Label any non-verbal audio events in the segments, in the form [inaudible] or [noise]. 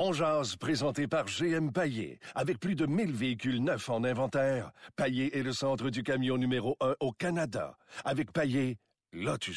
On jase, présenté par GM Paillé. Avec plus de 1000 véhicules neufs en inventaire, Paillé est le centre du camion numéro 1 au Canada. Avec Paillé, là tu.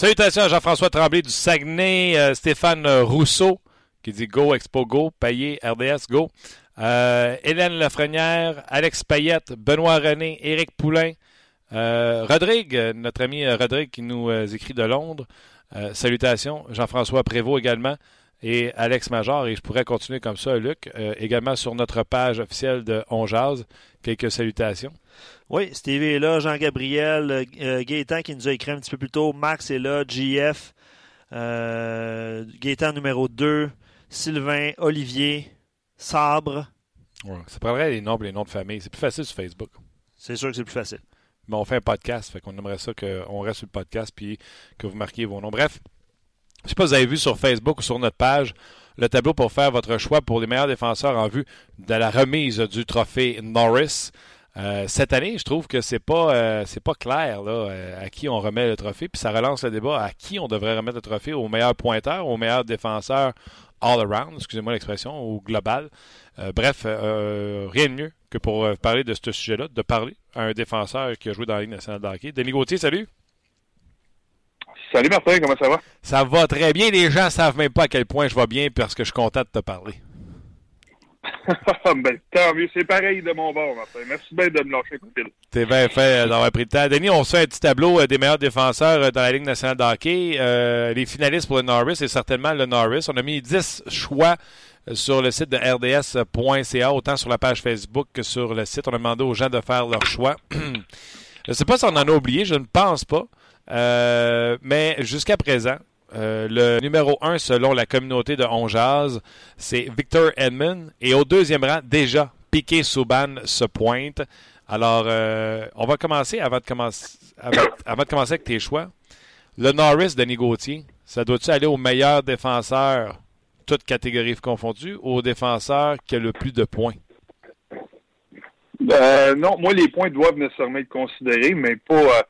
Salutations à Jean-François Tremblay du Saguenay, euh, Stéphane Rousseau qui dit Go Expo Go, Payet RDS Go, euh, Hélène Lafrenière, Alex Payette, Benoît René, Éric Poulain, euh, Rodrigue, notre ami Rodrigue qui nous écrit de Londres. salutations, Jean-François Prévost également et Alex Major. Et je pourrais continuer comme ça, Luc, également sur notre page officielle de On Jazz. Quelques salutations. Oui, Stevie est là, Jean-Gabriel, euh, euh, Gaétan qui nous a écrit un petit peu plus tôt, Max est là, JF, euh, Gaétan numéro 2, Sylvain, Olivier, Sabre. Ouais, ça prendrait les noms les noms de famille. C'est plus facile sur Facebook. C'est sûr que c'est plus facile. Mais on fait un podcast, fait qu'on aimerait ça qu'on reste sur le podcast puis que vous marquiez vos noms. Bref, je ne sais pas si vous avez vu sur Facebook ou sur notre page le tableau pour faire votre choix pour les meilleurs défenseurs en vue de la remise du trophée Norris. Euh, cette année, je trouve que c'est pas euh, pas clair là, euh, à qui on remet le trophée, puis ça relance le débat à qui on devrait remettre le trophée, au meilleur pointeur, au meilleur défenseur all around, excusez-moi l'expression, ou global. bref, rien de mieux que pour parler de ce sujet-là, de parler à un défenseur qui a joué dans la Ligue nationale de hockey. Denis Gauthier, salut. Salut Martin, comment ça va? Ça va très bien. Les gens savent même pas à quel point je vais bien parce que je suis content de te parler. [laughs] ben, tant mieux. C'est pareil de mon bord, Martin. Merci bien de me lâcher coup T'es bien fait d'avoir pris le temps. Denis, on se fait un petit tableau euh, des meilleurs défenseurs euh, dans la Ligue nationale de hockey. Euh, les finalistes pour le Norris, c'est certainement le Norris. On a mis 10 choix sur le site de rds.ca, autant sur la page Facebook que sur le site. On a demandé aux gens de faire leur choix. [clears throat] je ne sais pas si on en a oublié, je ne pense pas. Mais jusqu'à présent, euh, le numéro un, selon la communauté de Onjaz, c'est Victor Edmond. Et au deuxième rang, déjà, Piqué Souban se pointe. Alors, euh, on va commencer avant de commencer, avant, de commencer avec tes choix. Le Norris de Gauthier, ça doit-tu aller au meilleur défenseur, toutes catégories confondues, ou au défenseur qui a le plus de points? Euh, non, moi, les points doivent nécessairement être considérés, mais pas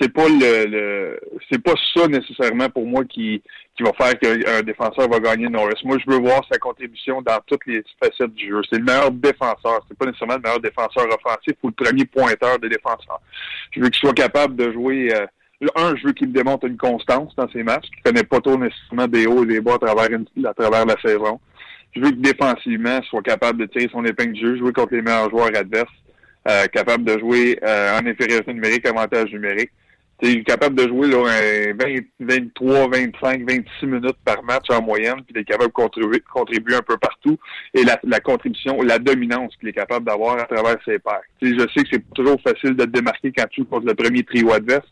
c'est pas le, c'est pas ça nécessairement pour moi qui, qui va faire qu'un défenseur va gagner Norris. Moi, je veux voir sa contribution dans toutes les facettes du jeu. C'est le meilleur défenseur. C'est pas nécessairement le meilleur défenseur offensif ou le premier pointeur de défenseur. Je veux qu'il soit capable de jouer. Euh, un, je veux qu'il démontre une constance dans ses matchs, qu'il connaît pas trop nécessairement des hauts et des bas à travers, à travers la saison. Je veux que défensivement, soit capable de tirer son épingle du jeu, jouer contre les meilleurs joueurs adverses, euh, capable de jouer euh, en infériorité numérique, avantage numérique il est capable de jouer là, 20, 23, 25, 26 minutes par match en moyenne, puis il est capable de contribuer, contribuer un peu partout. Et la, la contribution, la dominance qu'il est capable d'avoir à travers ses pairs. je sais que c'est toujours facile de te démarquer quand tu joues contre le premier trio adverse,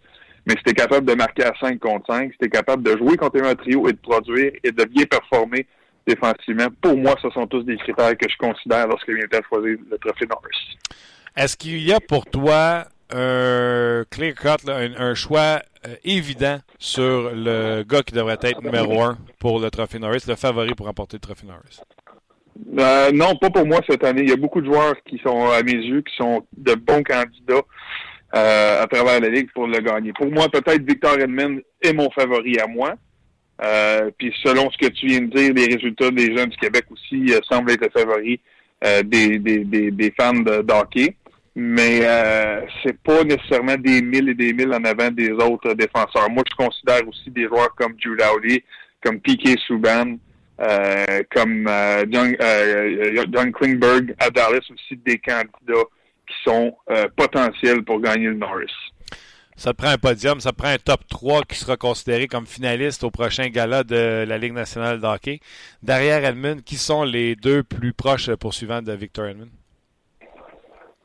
mais si tu es capable de marquer à 5 contre 5, si tu es capable de jouer contre un trio et de produire et de bien performer défensivement, pour moi, ce sont tous des critères que je considère lorsque vient de choisir le trophée Norris. Est-ce qu'il y a pour toi un clear cut, un, choix euh, évident sur le gars qui devrait être numéro un pour le Trophée Norris, le favori pour remporter le Trophée Norris? Euh, non, pas pour moi cette année. Il y a beaucoup de joueurs qui sont, à mes yeux, qui sont de bons candidats euh, à travers la Ligue pour le gagner. Pour moi, peut-être Victor Edmond est mon favori à moi. puis selon ce que tu viens de dire, les résultats des jeunes du Québec aussi semblent être le favori des, des, des, fans de, mais euh, c'est pas nécessairement des mille et des mille en avant des autres défenseurs. Moi, je considère aussi des joueurs comme Drew Dowdy, comme Piquet Souban, euh, comme euh, John, euh, John Klingberg à Dallas aussi des candidats qui sont euh, potentiels pour gagner le Norris. Ça prend un podium, ça prend un top 3 qui sera considéré comme finaliste au prochain gala de la Ligue nationale de hockey. Derrière Edmund, qui sont les deux plus proches poursuivants de Victor Edmund?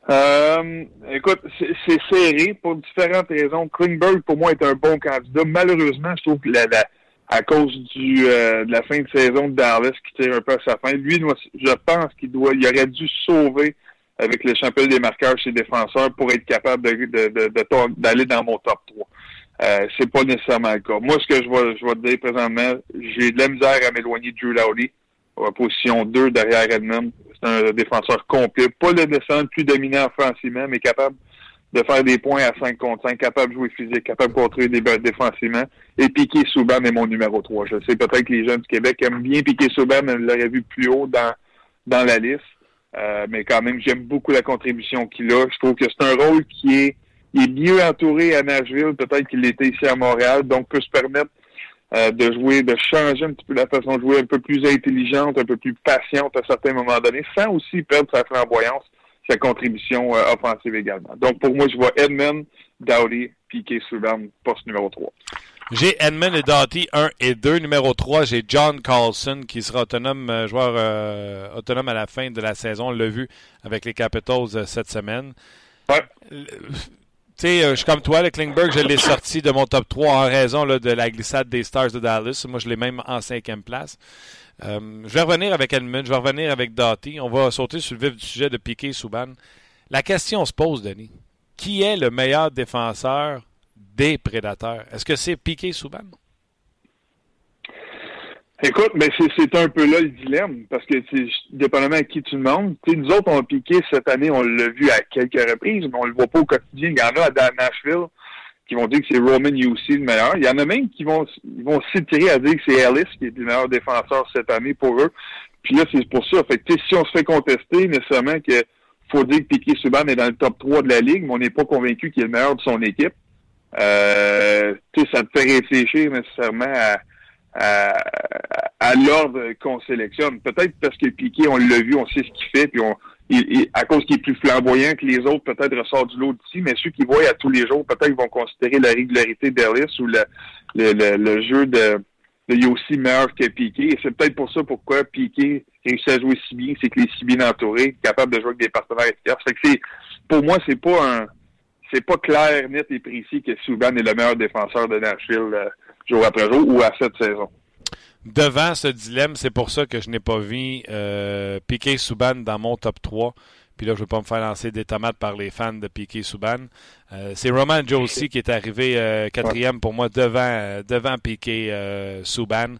Euh, écoute, c'est serré pour différentes raisons. Klingberg, pour moi, est un bon candidat. Malheureusement, je trouve que la, à cause du de la fin de saison de Dallas qui tire un peu à sa fin. Lui, je pense qu'il doit, il aurait dû sauver avec le championnat des marqueurs chez défenseurs pour être capable de, de, d'aller dans mon top 3. Euh, c'est pas nécessairement le cas. Moi, ce que je vais, je vais te dire présentement, j'ai de la misère à m'éloigner de Drew Lowry, en position 2 derrière Edmund. C'est un défenseur complet. Pas le descendre plus dominant offensivement, mais capable de faire des points à 5 contre 5, capable de jouer physique, capable de contrôler des défensivement. Et Piqué Souban est mon numéro 3. Je sais peut-être que les jeunes du Québec aiment bien Piqué Souban, mais je l'aurais vu plus haut dans, dans la liste. Euh, mais quand même, j'aime beaucoup la contribution qu'il a. Je trouve que c'est un rôle qui est, est mieux entouré à Nashville, peut-être qu'il l'était ici à Montréal, donc peut se permettre euh, de jouer, de changer un petit peu la façon de jouer, un peu plus intelligente, un peu plus patiente à certains moments donnés, sans aussi perdre sa flamboyance, sa contribution euh, offensive également. Donc pour moi, je vois Edmund, Dowdy, Piquet, Subban, poste numéro 3. J'ai Edmund et Doughty 1 et 2. Numéro 3, j'ai John Carlson qui sera autonome, euh, joueur euh, autonome à la fin de la saison. On l'a vu avec les Capitals cette semaine. Ouais. Tu sais, je suis comme toi, le Klingberg, je l'ai [coughs] sorti de mon top 3 en raison là, de la glissade des Stars de Dallas. Moi, je l'ai même en cinquième place. je vais revenir avec Edmund, je vais revenir avec Doughty. On va sauter sur le vif du sujet de Piquet Souban. La question se pose, Denis. Qui est le meilleur défenseur des prédateurs? Est-ce que c'est Piqué Souban? Écoute, mais c'est un peu là le dilemme, parce que dépendamment à qui tu demandes, nous autres, on a piqué cette année, on l'a vu à quelques reprises, mais on le voit pas au quotidien. Il y en a à Nashville qui vont dire que c'est Roman aussi le meilleur. Il y en a même qui vont ils vont s'étirer à dire que c'est Ellis qui est le meilleur défenseur cette année pour eux. Puis là, c'est pour ça. Fait si on se fait contester, nécessairement que faut dire que Piqué Souban est dans le top 3 de la ligue, mais on n'est pas convaincu qu'il est le meilleur de son équipe. Euh, ça te fait réfléchir nécessairement à, à, l'ordre qu'on sélectionne. Peut-être parce que Piqué, on l'a vu, on sait ce qu'il fait, puis on, à cause qu'il est plus flamboyant que les autres, peut-être ressort du lot d'ici, mais ceux qui voient à tous les jours, peut-être vont considérer la régularité d'Ellis ou le, le, jeu de, Yossi meilleur que Piqué. Et c'est peut-être pour ça pourquoi Piqué réussit à jouer si bien, c'est qu'il est si bien entouré, capable de jouer avec des partenaires efficaces. que c'est, pour moi, c'est pas un, c'est pas clair, net et précis que Souban est le meilleur défenseur de Nashville euh, jour après jour ou à cette saison. Devant ce dilemme, c'est pour ça que je n'ai pas vu euh, Piquet Souban dans mon top 3. Puis là, je ne veux pas me faire lancer des tomates par les fans de Piquet Souban. Euh, c'est Roman Josie qui est arrivé euh, quatrième pour moi devant, devant Piquet Souban.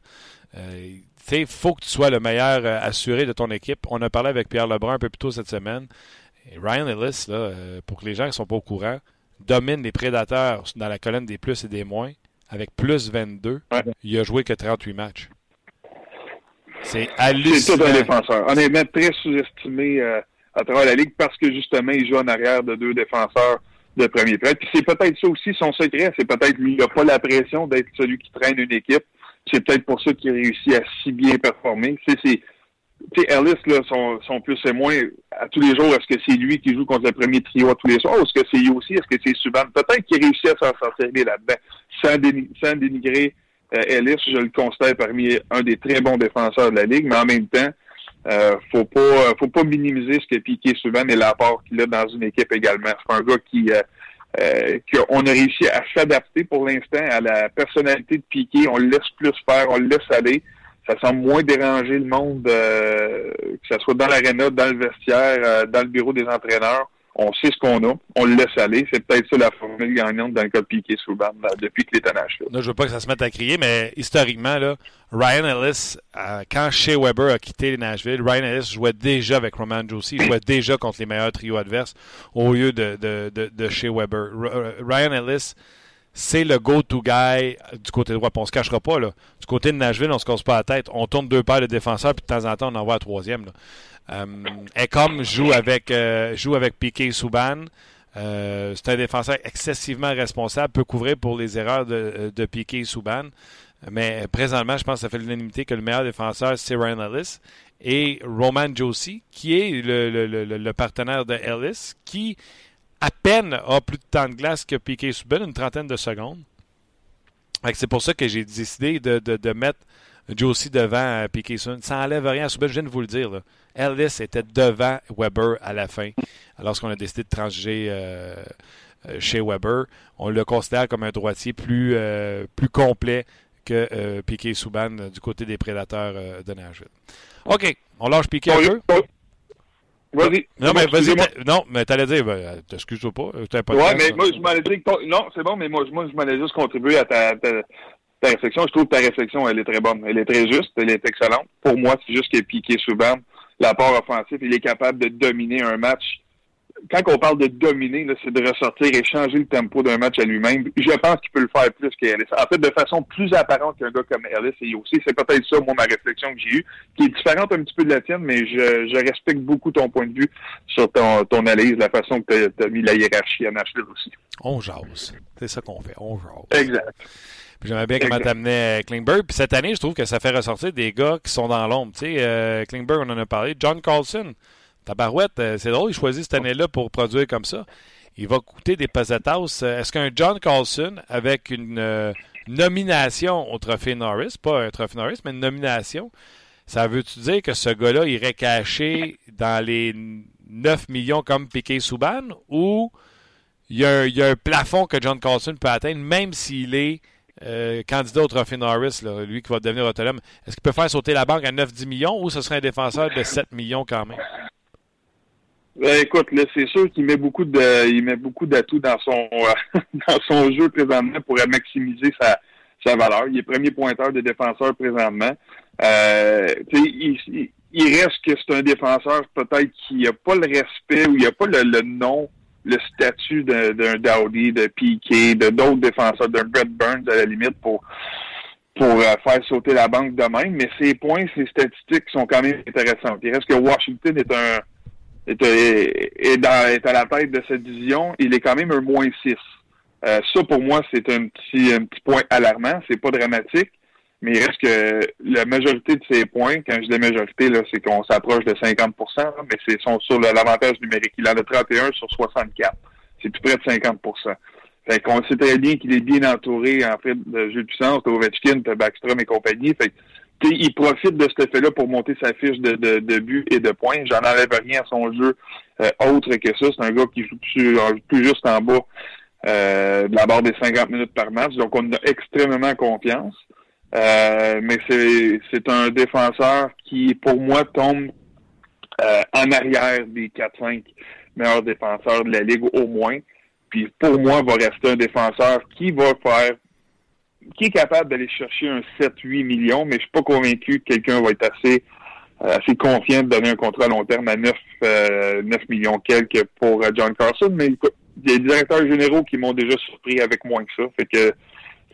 il faut que tu sois le meilleur assuré de ton équipe. On a parlé avec Pierre Lebrun un peu plus tôt cette semaine. Ryan Ellis, là, pour que les gens ne sont pas au courant, domine les prédateurs dans la colonne des plus et des moins avec plus 22. Il a joué que 38 matchs. C'est hallucinant. C'est tout un défenseur. Honnêtement, très sous-estimé euh, à travers la Ligue parce que justement, il joue en arrière de deux défenseurs de premier prêt. Puis c'est peut-être ça aussi son secret. C'est peut-être lui, il n'a pas la pression d'être celui qui traîne une équipe. C'est peut-être pour ça qu'il réussit à si bien performer. C'est tu sais, Ellis, là, son, son plus et moins, à tous les jours, est-ce que c'est lui qui joue contre le premier trio à tous les soirs, ou est-ce que c'est aussi, est-ce que c'est Subban? Peut-être qu'il réussit à s'en là-dedans, sans, dénigrer euh, Ellis, je le constate parmi un des très bons défenseurs de la Ligue, mais en même temps, euh, faut pas euh, faut pas minimiser ce que Piqué Subban et l'apport qu'il a dans une équipe également. C'est un gars qui euh, euh qu'on a réussi à s'adapter pour l'instant à la personnalité de Piqué. On le laisse plus faire, on le laisse aller ça semble moins déranger le monde, euh, que ce soit dans l'aréna, dans le vestiaire, euh, dans le bureau des entraîneurs. On sait ce qu'on a, on le laisse aller. C'est peut-être ça la formule gagnante dans le cas de Piqué Souban depuis que l'étonnage. Là, je veux pas que ça se mette à crier, mais historiquement, là, Ryan Ellis, euh, quand Shea Weber a quitté les Nashville, Ryan Ellis jouait déjà avec Roman Josie, il jouait déjà contre les meilleurs trios adverses au lieu de Shea Weber. Ryan Ellis, c'est le go-to guy du côté droit. on on se cachera pas. Là. Du côté de Nashville, on se casse pas la tête. On tourne deux paires de défenseurs, puis de temps en temps, on envoie un troisième. Là. Euh, joue avec, euh, Piquet Souban. Euh, c'est un défenseur excessivement responsable, peut couvrir pour les erreurs de, de Piquet Souban. Mais présentement, je pense que ça fait l'unanimité que le meilleur défenseur, c'est Ryan Ellis. Et Roman Josie, qui est le partenaire de Ellis, qui à peine a plus de temps de glace que Piquet Souban, une trentaine de secondes. C'est pour ça que j'ai décidé de, de, de, mettre Josie devant euh, Piquet Souban. Ça n'enlève rien à Souban, je viens de vous le dire. Là. Ellis était devant Weber à la fin, lorsqu'on a décidé de transiger euh, euh, chez Weber. On le considère comme un droitier plus, plus complet que euh, Piquet Souban du côté des prédateurs de Nashville. OK, on lâche Piquet un peu. Vas-y. Non, mais vas-y. Non, mais t'allais dire, ben, t'excuses-toi pas. pas ouais, mais moi, je m'allais dire que Non, c'est bon, mais moi, moi je m'allais juste contribuer à ta, ta, ta, réflexion. Je trouve que ta réflexion, elle est très bonne. Elle est très juste. Elle est excellente. Pour moi, c'est juste que Piquet Souban, l'apport offensif, il est capable de dominer un match quand on parle de dominer, c'est de ressortir et changer le tempo d'un match à lui-même. Je pense qu'il peut le faire plus qu'Ellis. En fait, de façon plus apparente qu'un gars comme Ellis et aussi. C'est peut-être ça, moi, ma réflexion que j'ai eue, qui est différente un petit peu de la tienne, mais je, je respecte beaucoup ton point de vue sur ton, ton analyse, la façon que tu as, mis la hiérarchie à Nashville aussi. On jase. C'est ça qu'on fait. On jase. Exact. J'aimais bien comment t'amenais Klingberg. Puis cette année, je trouve que ça fait ressortir des gars qui sont dans l'ombre. Tu sais, euh, Klingberg, on en a parlé. John Carlson. Tabarouette, euh, c'est drôle, il choisit cette année-là pour produire comme ça. Il va coûter des pesetas. Euh, est-ce qu'un John Carlson, avec une euh, nomination au Trophée Norris, pas un Trophée Norris, mais une nomination, ça veut-tu dire que ce gars-là irait cacher dans les 9 millions comme Piquet Souban ou il y, a un, plafond que John Carlson peut atteindre, même s'il est candidat au Trophée Norris, lui qui va devenir autonome? Est-ce qu'il peut faire sauter la banque à 9-10 millions ou ce serait un défenseur de 7 millions quand même? Ben, écoute, là, c'est sûr qu'il met beaucoup de, il met beaucoup d'atouts dans son, [laughs] dans son jeu présentement pour maximiser sa, sa valeur. Il est premier pointeur de défenseur présentement. Euh, il, il, reste que c'est un défenseur peut-être qui n'a pas le respect ou il n'a pas le, nom, le statut d'un Dowdy, de Piquet, de d'autres défenseurs, d'un Brett Burns à la limite pour pour euh, faire sauter la banque de même. Mais ses points, ses statistiques sont quand même intéressantes. Il reste que Washington est un est, dans, est à la tête de cette division, il est quand même un moins 6. Euh, ça, pour moi, c'est un petit, un petit point alarmant. C'est pas dramatique, mais il reste que la majorité de ces points, quand je dis majorité, là, c'est qu'on s'approche de 50% mais c'est sur l'avantage numérique. Il en a 31 sur 64. C'est plus près de 50 Fait qu'on sait très bien qu'il est bien entouré, en fait, de jeu de puissance, de Ovechkin, de Backstrom et compagnie. Fait il profite de cet effet-là pour monter sa fiche de, de, de but et de points. J'en enlève rien à son jeu euh, autre que ça. C'est un gars qui joue plus, plus juste en bas euh, de la barre des 50 minutes par match. Donc, on a extrêmement confiance. Euh, mais c'est un défenseur qui, pour moi, tombe en arrière des 4-5 meilleurs défenseurs de la Ligue au moins. Puis pour moi, va rester un défenseur qui va faire qui est capable d'aller chercher un 7-8 millions, mais je suis pas convaincu que quelqu'un va être assez euh, assez confiant de donner un contrat à long terme à 9, 9 euh, millions quelques pour euh, John Carson, mais il y a des directeurs généraux qui m'ont déjà surpris avec moins que ça. Fait que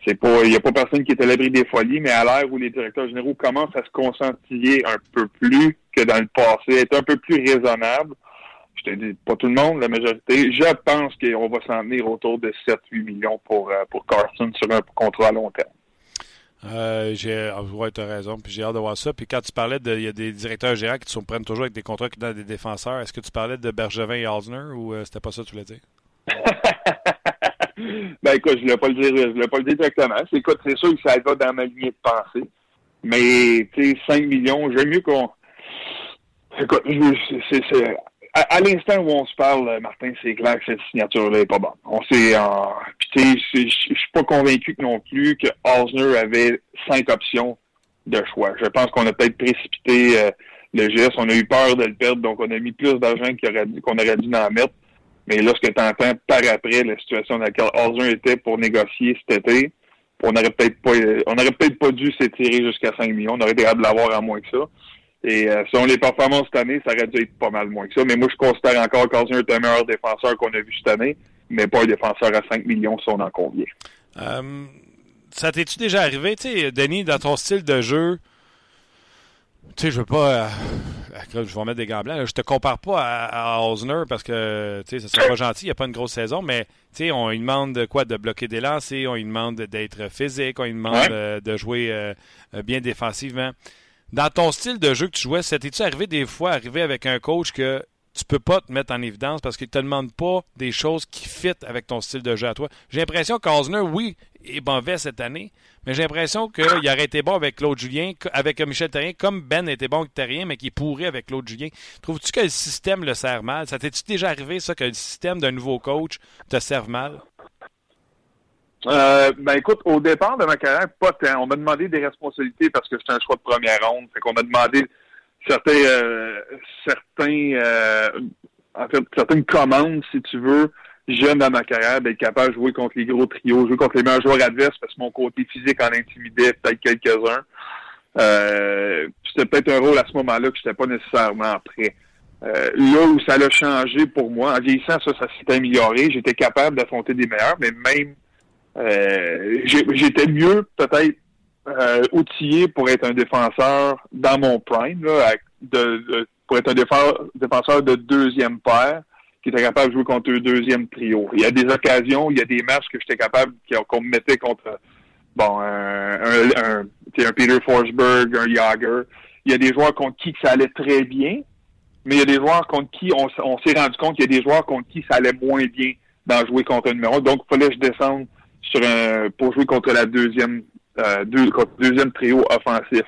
c'est pas il n'y a pas personne qui est à l'abri des folies, mais à l'ère où les directeurs généraux commencent à se concentrer un peu plus que dans le passé, être un peu plus raisonnable, je te dis, pas tout le monde, la majorité. Je pense qu'on va s'en venir autour de 7-8 millions pour, euh, pour Carson sur un contrat à long terme. Euh, j'ai, ouais, as raison, puis j'ai hâte de voir ça. Puis quand tu parlais de, il y a des directeurs gérants qui se prennent toujours avec des contrats qui donnent des défenseurs. Est-ce que tu parlais de Bergevin et Osner ou euh, c'était pas ça que tu voulais dire? [laughs] ben écoute, je ne pas le dire, je voulais pas le dire directement. C'est, écoute, c'est sûr que ça va dans ma lignée de pensée. Mais, tu sais, 5 millions, j'aime mieux qu'on, écoute, c'est, c'est, à, l'instant où on se parle, Martin, c'est clair que cette signature-là n'est pas bonne. On sait, puis je suis pas convaincu non plus que Osner avait cinq options de choix. Je pense qu'on a peut-être précipité euh, le geste. On a eu peur de le perdre, donc on a mis plus d'argent qu'on aurait dû en mettre. Mais lorsque tu entends par après la situation dans laquelle Osner était pour négocier cet été, on n'aurait peut-être pas on aurait peut-être pas dû s'étirer jusqu'à 5 millions. On aurait été capable de l'avoir en moins que ça. Et euh, selon les performances cette année, ça aurait dû être pas mal moins que ça. Mais moi, je considère encore qu'Osner est un meilleur défenseur qu'on a vu cette année, mais pas un défenseur à 5 millions si on en convient. Euh, ça t'es-tu déjà arrivé, tu sais, Denis, dans ton style de jeu? Tu sais, je veux pas. Euh, je vais mettre des gants blancs. Je te compare pas à, Osner parce que, tu sais, ça serait pas gentil. Il n'y a pas une grosse saison, mais, tu sais, on lui demande de quoi? De bloquer des lancers, on lui demande d'être physique, on lui demande de jouer bien défensivement. Dans ton style de jeu que tu jouais, c'était-tu arrivé des fois, arriver avec un coach que tu peux pas te mettre en évidence parce qu'il te demande pas des choses qui fit avec ton style de jeu à toi? J'ai l'impression qu'Osner, oui, est mauvais cette année, mais j'ai l'impression qu'il aurait été bon avec Claude Julien, avec Michel Terrien, comme Ben était bon avec Terrien, mais qui pourri avec Claude Julien. Trouves-tu que le système le sert mal? Ça t'est-tu déjà arrivé, ça, que le système d'un nouveau coach te serve mal? Euh, ben écoute, au départ de ma carrière, pas tant. On m'a demandé des responsabilités parce que j'étais un choix de première ronde. Fait qu'on m'a demandé certains, euh, certains, euh, en fait, certaines commandes, si tu veux, jeune dans ma carrière, d'être capable de jouer contre les gros trios, jouer contre les meilleurs joueurs adverses parce que mon côté physique en intimidait peut-être quelques-uns. Euh, c'était peut-être un rôle à ce moment-là que j'étais pas nécessairement prêt. Euh, là où ça l'a changé pour moi, en vieillissant, ça, ça s'est amélioré. J'étais capable d'affronter des meilleurs, mais même euh, j'étais mieux peut-être euh, outillé pour être un défenseur dans mon prime, là, pour être un défenseur, de deuxième paire qui était capable de jouer contre un deuxième trio. Il y a des occasions, il y a des matchs que j'étais capable qu'on me mettait contre bon un, un, Peter Forsberg, un Yager. Il y a des joueurs contre qui ça allait très bien, mais il y a des joueurs contre qui on, on s'est rendu compte qu'il y a des joueurs contre qui ça allait moins bien dans jouer contre un numéro. Donc, il fallait que je descende sur un, pour jouer contre la deuxième, euh, deux, contre le deuxième trio offensif.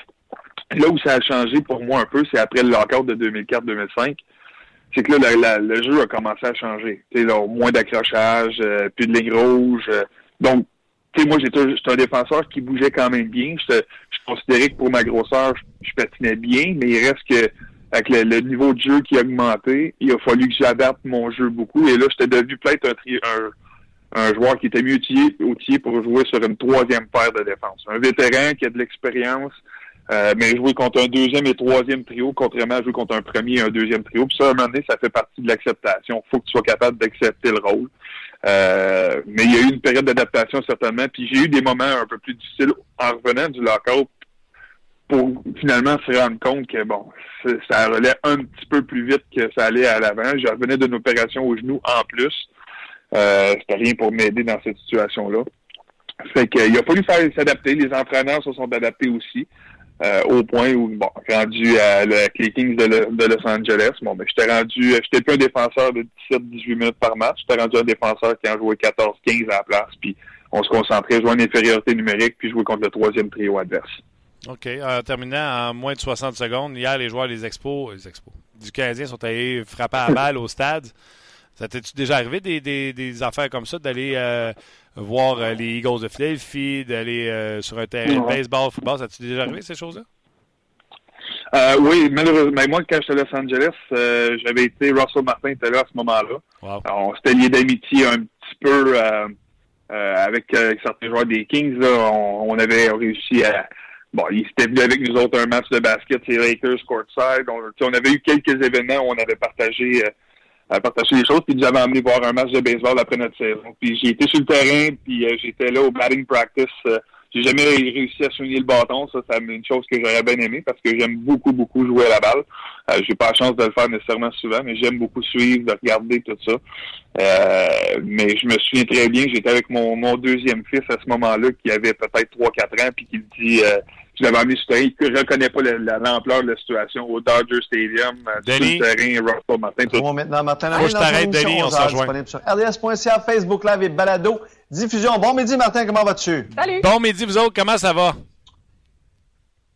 Là où ça a changé pour moi un peu, c'est après le lockout de 2004-2005. C'est que là, le jeu a commencé à changer. Moins d'accrochage, euh, plus de ligne rouge. Euh. donc, moi, j'étais un défenseur qui bougeait quand même bien. Je, je considérais que pour ma grosseur, je, patinais bien, mais il reste que avec le, niveau de jeu qui a augmenté, il a fallu que j'adapte mon jeu beaucoup. Et là, j'étais devenu peut-être un, un joueur qui était mieux outillé, pour jouer sur une troisième paire de défense. Un vétéran qui a de l'expérience, euh, mais jouer contre un deuxième et troisième trio, contrairement à jouer contre un premier et un deuxième trio. Puis ça, à un moment donné, ça fait partie de l'acceptation. Faut que tu sois capable d'accepter le rôle. Euh, mais il y a eu une période d'adaptation certainement. Puis j'ai eu des moments un peu plus difficiles en revenant du lockout pour finalement se rendre compte que bon, ça allait un petit peu plus vite que ça allait à l'avant. Je revenais d'une opération au genou en plus. Euh, c'était rien pour m'aider dans cette situation-là. Fait qu'il a fallu faire s'adapter. Les entraîneurs se sont adaptés aussi. Euh, au point où, bon, rendu à, avec les Kings de, Los Angeles, bon, ben, j'étais rendu, j'étais plus un défenseur de 17-18 minutes par match, j'étais rendu un défenseur qui en jouait 14-15 à la place, puis on se concentrait, jouer en infériorité numérique, puis jouer contre le troisième trio adverse. OK. En terminant en moins de 60 secondes, hier, les joueurs des Expos, les Expos du Canadien sont allés frapper à balle au stade. Ça t'est-tu déjà arrivé des, des, des, affaires comme ça, d'aller euh, voir euh, les Eagles de Philadelphie, d'aller euh, sur un terrain de baseball, football? Ça t'est déjà arrivé ces choses-là? oui, malheureusement. Ben, moi, quand j'étais à Los Angeles, j'avais été, Russell Martin était là à ce moment-là. On s'était lié d'amitié un petit peu avec, certains joueurs des Kings. Là. On, avait réussi à. Bon, ils étaient venus avec nous autres un match de basket, c'est Lakers courtside. On, on avait eu quelques événements où on avait partagé à partager les choses. Puis nous avons amené voir un match de baseball après notre saison. Puis j'ai été sur le terrain, puis euh, j'étais là au batting practice. Euh, j'ai jamais réussi à soigner le bâton. Ça, c'est une chose que j'aurais bien aimé parce que j'aime beaucoup, beaucoup jouer à la balle. Euh, j'ai pas la chance de le faire nécessairement souvent, mais j'aime beaucoup suivre, de regarder tout ça. Euh, mais je me souviens très bien, j'étais avec mon, mon deuxième fils à ce moment-là qui avait peut-être 3-4 ans, puis qui dit je l'avais amené sur le terrain, que je ne reconnais pas l'ampleur de la situation au Dodger Stadium, euh, Denis? sur le terrain, Russell Martin. Tout. Bon, maintenant, Martin, Moi, je t'arrête, Denis, on s'en rejoint. sur RDS.ca, Facebook Live et Balado. Diffusion. Bon midi, Martin, comment vas-tu? Salut! Bon midi, vous autres, comment ça va?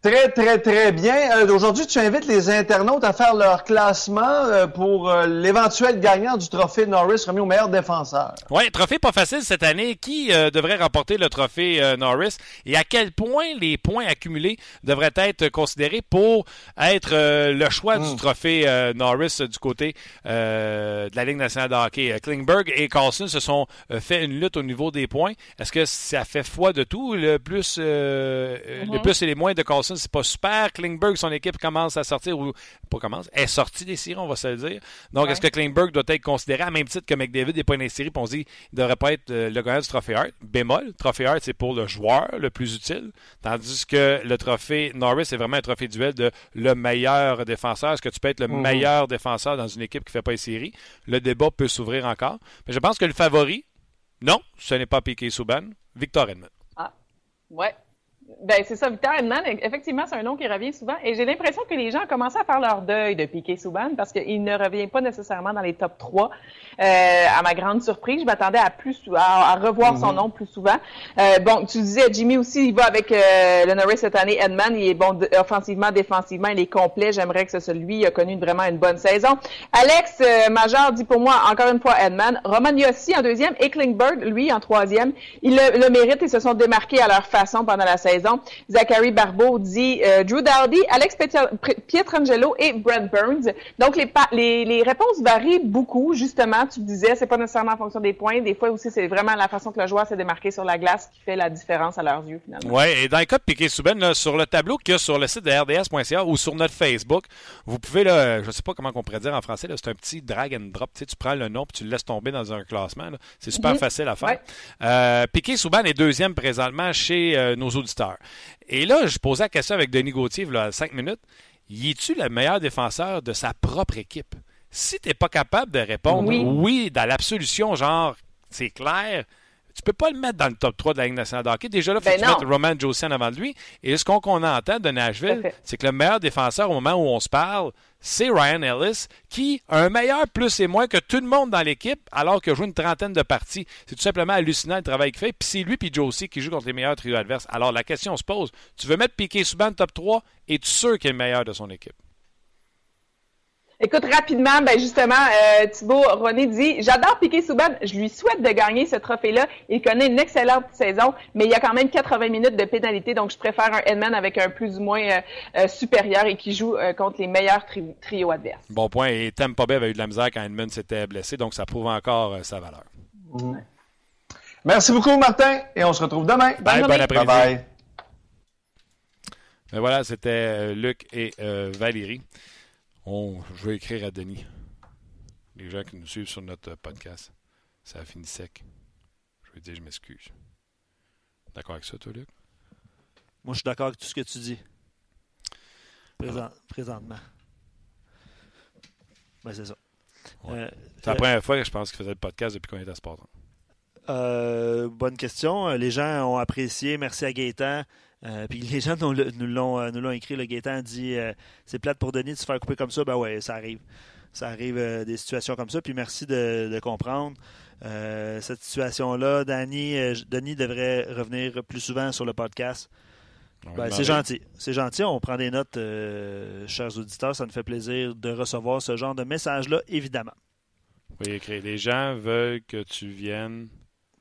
Très, très, très bien. Euh, aujourd'hui, tu invites les internautes à faire leur classement euh, pour euh, l'éventuel gagnant du trophée Norris remis au meilleur défenseur. Oui, trophée pas facile cette année. Qui devrait remporter le trophée Norris? Et à quel point les points accumulés devraient être considérés pour être le choix du hmm. trophée Norris du côté de la Ligue nationale de hockey? Klingberg et Carlson se sont fait une lutte au niveau des points. Est-ce que ça fait foi de tout? Le plus, le mm-hmm. plus et les moins de Carlson? C'est pas super. Klingberg, son équipe commence à sortir, ou pas commence, est sortie des séries, on va se le dire. Donc, est-ce que Klingberg doit être considéré à même titre que McDavid n'est pas dans les séries, puis on se dit il ne devrait pas être euh, le gagnant du trophée Hart? Bémol, trophée Hart, c'est pour le joueur le plus utile, tandis que le trophée Norris, c'est vraiment un trophée duel de le meilleur défenseur. Est-ce que tu peux être le mhm. meilleur défenseur dans une équipe qui ne fait pas les séries? Le débat peut s'ouvrir encore. Mais je pense que le favori, non, ce n'est pas Piqué Souban, Victor Edmond. Ah, ouais, Ben, c'est ça, Victor Edman, effectivement, c'est un nom qui revient souvent. Et j'ai l'impression que les gens ont commencé à faire leur deuil de Piqué Souban parce qu'il ne revient pas nécessairement dans les top 3. Euh, à ma grande surprise, je m'attendais à plus à, revoir son mhm. nom plus souvent. Euh, bon, tu disais, Jimmy aussi, il va avec euh, Norris cette année. Edman, il est bon offensivement, défensivement, il est complet. J'aimerais que ce soit lui. Il a connu vraiment une bonne saison. Alex euh, Major dit pour moi, encore une fois, Edman. Roman Yossi en deuxième et Klingberg, lui, en troisième. Ils le, le méritent et se sont démarqués à leur façon pendant la saison. Zachary Barbeau dit euh, Drew Dowdy, Alex Pietrangelo et Brent Burns. Donc, les, les, réponses varient beaucoup, justement. Tu disais, c'est pas nécessairement en fonction des points. Des fois aussi, c'est vraiment la façon que le joueur s'est démarqué sur la glace qui fait la différence à leurs yeux, finalement. Oui, et dans le cas de Piquet Souben, sur le tableau qu'il y a sur le site de RDS.ca ou sur notre Facebook, vous pouvez, là, je ne sais pas comment on pourrait dire en français, c'est un petit drag and drop. Tu, sais, tu prends le nom puis tu le laisses tomber dans un classement. C'est super mhm. facile à faire. Euh, Piquet Souban est deuxième présentement chez euh, nos auditeurs. Et là, je posais la question avec Denis Gauthier, y a cinq minutes. Y es-tu le meilleur défenseur de sa propre équipe? Si tu n'es pas capable de répondre oui, dans l'absolution, genre, c'est clair, tu peux pas le mettre dans le top 3 de la Ligue nationale de hockey. Déjà là, il faut ben que tu mettes Roman Josian avant de lui. Et ce qu'on entend de Nashville, c'est que le meilleur défenseur au moment où on se parle, c'est Ryan Ellis, qui a un meilleur plus et moins que tout le monde dans l'équipe, alors qu'il a joué une trentaine de parties. C'est tout simplement hallucinant le travail qu'il fait. Puis c'est lui et Josie qui jouent contre les meilleurs trios adverses. Alors la question se pose, tu veux mettre Piquet Souban top 3, es-tu sûr qu'il est le meilleur de son équipe? Écoute, rapidement, ben justement, euh, Thibaut René dit J'adore Piqué Souban, je lui souhaite de gagner ce trophée-là. Il connaît une excellente saison, mais il y a quand même 80 minutes de pénalité, donc je préfère un Edman avec un plus ou moins euh, euh, supérieur et qui joue contre les meilleurs trios adverses. Bon point. Et Tampa Bay avait eu de la misère quand Edman s'était blessé, donc ça prouve encore sa valeur. Merci beaucoup, Martin, et on se retrouve demain. Bye, bon après-midi. Bye, bye. Ben voilà, c'était Luc et Valérie. On, je vais écrire à Denis. Les gens qui nous suivent sur notre podcast. Ça a fini sec. Je vais dire, je m'excuse. D'accord avec ça, toi, Luc? Moi, je suis d'accord avec tout ce que tu dis. présentement. Ben, c'est ça. Euh, c'est la première fois que je pense qu'il faisait le podcast depuis qu'on est à Sport. Euh, bonne question. Les gens ont apprécié. Merci à Gaëtan. Euh, puis les gens nous, l'ont, euh, nous l'ont écrit. Le Gaétan dit euh, C'est plate pour Denis de se faire couper comme ça. Ben ouais, ça arrive. Ça arrive des situations comme ça. Puis merci de, comprendre cette situation-là. Danny, Denis devrait revenir plus souvent sur le podcast. Ben, c'est gentil. C'est gentil. On prend des notes, chers auditeurs. Ça nous fait plaisir de recevoir ce genre de message-là, évidemment. Oui, écrit. Les gens veulent que tu viennes.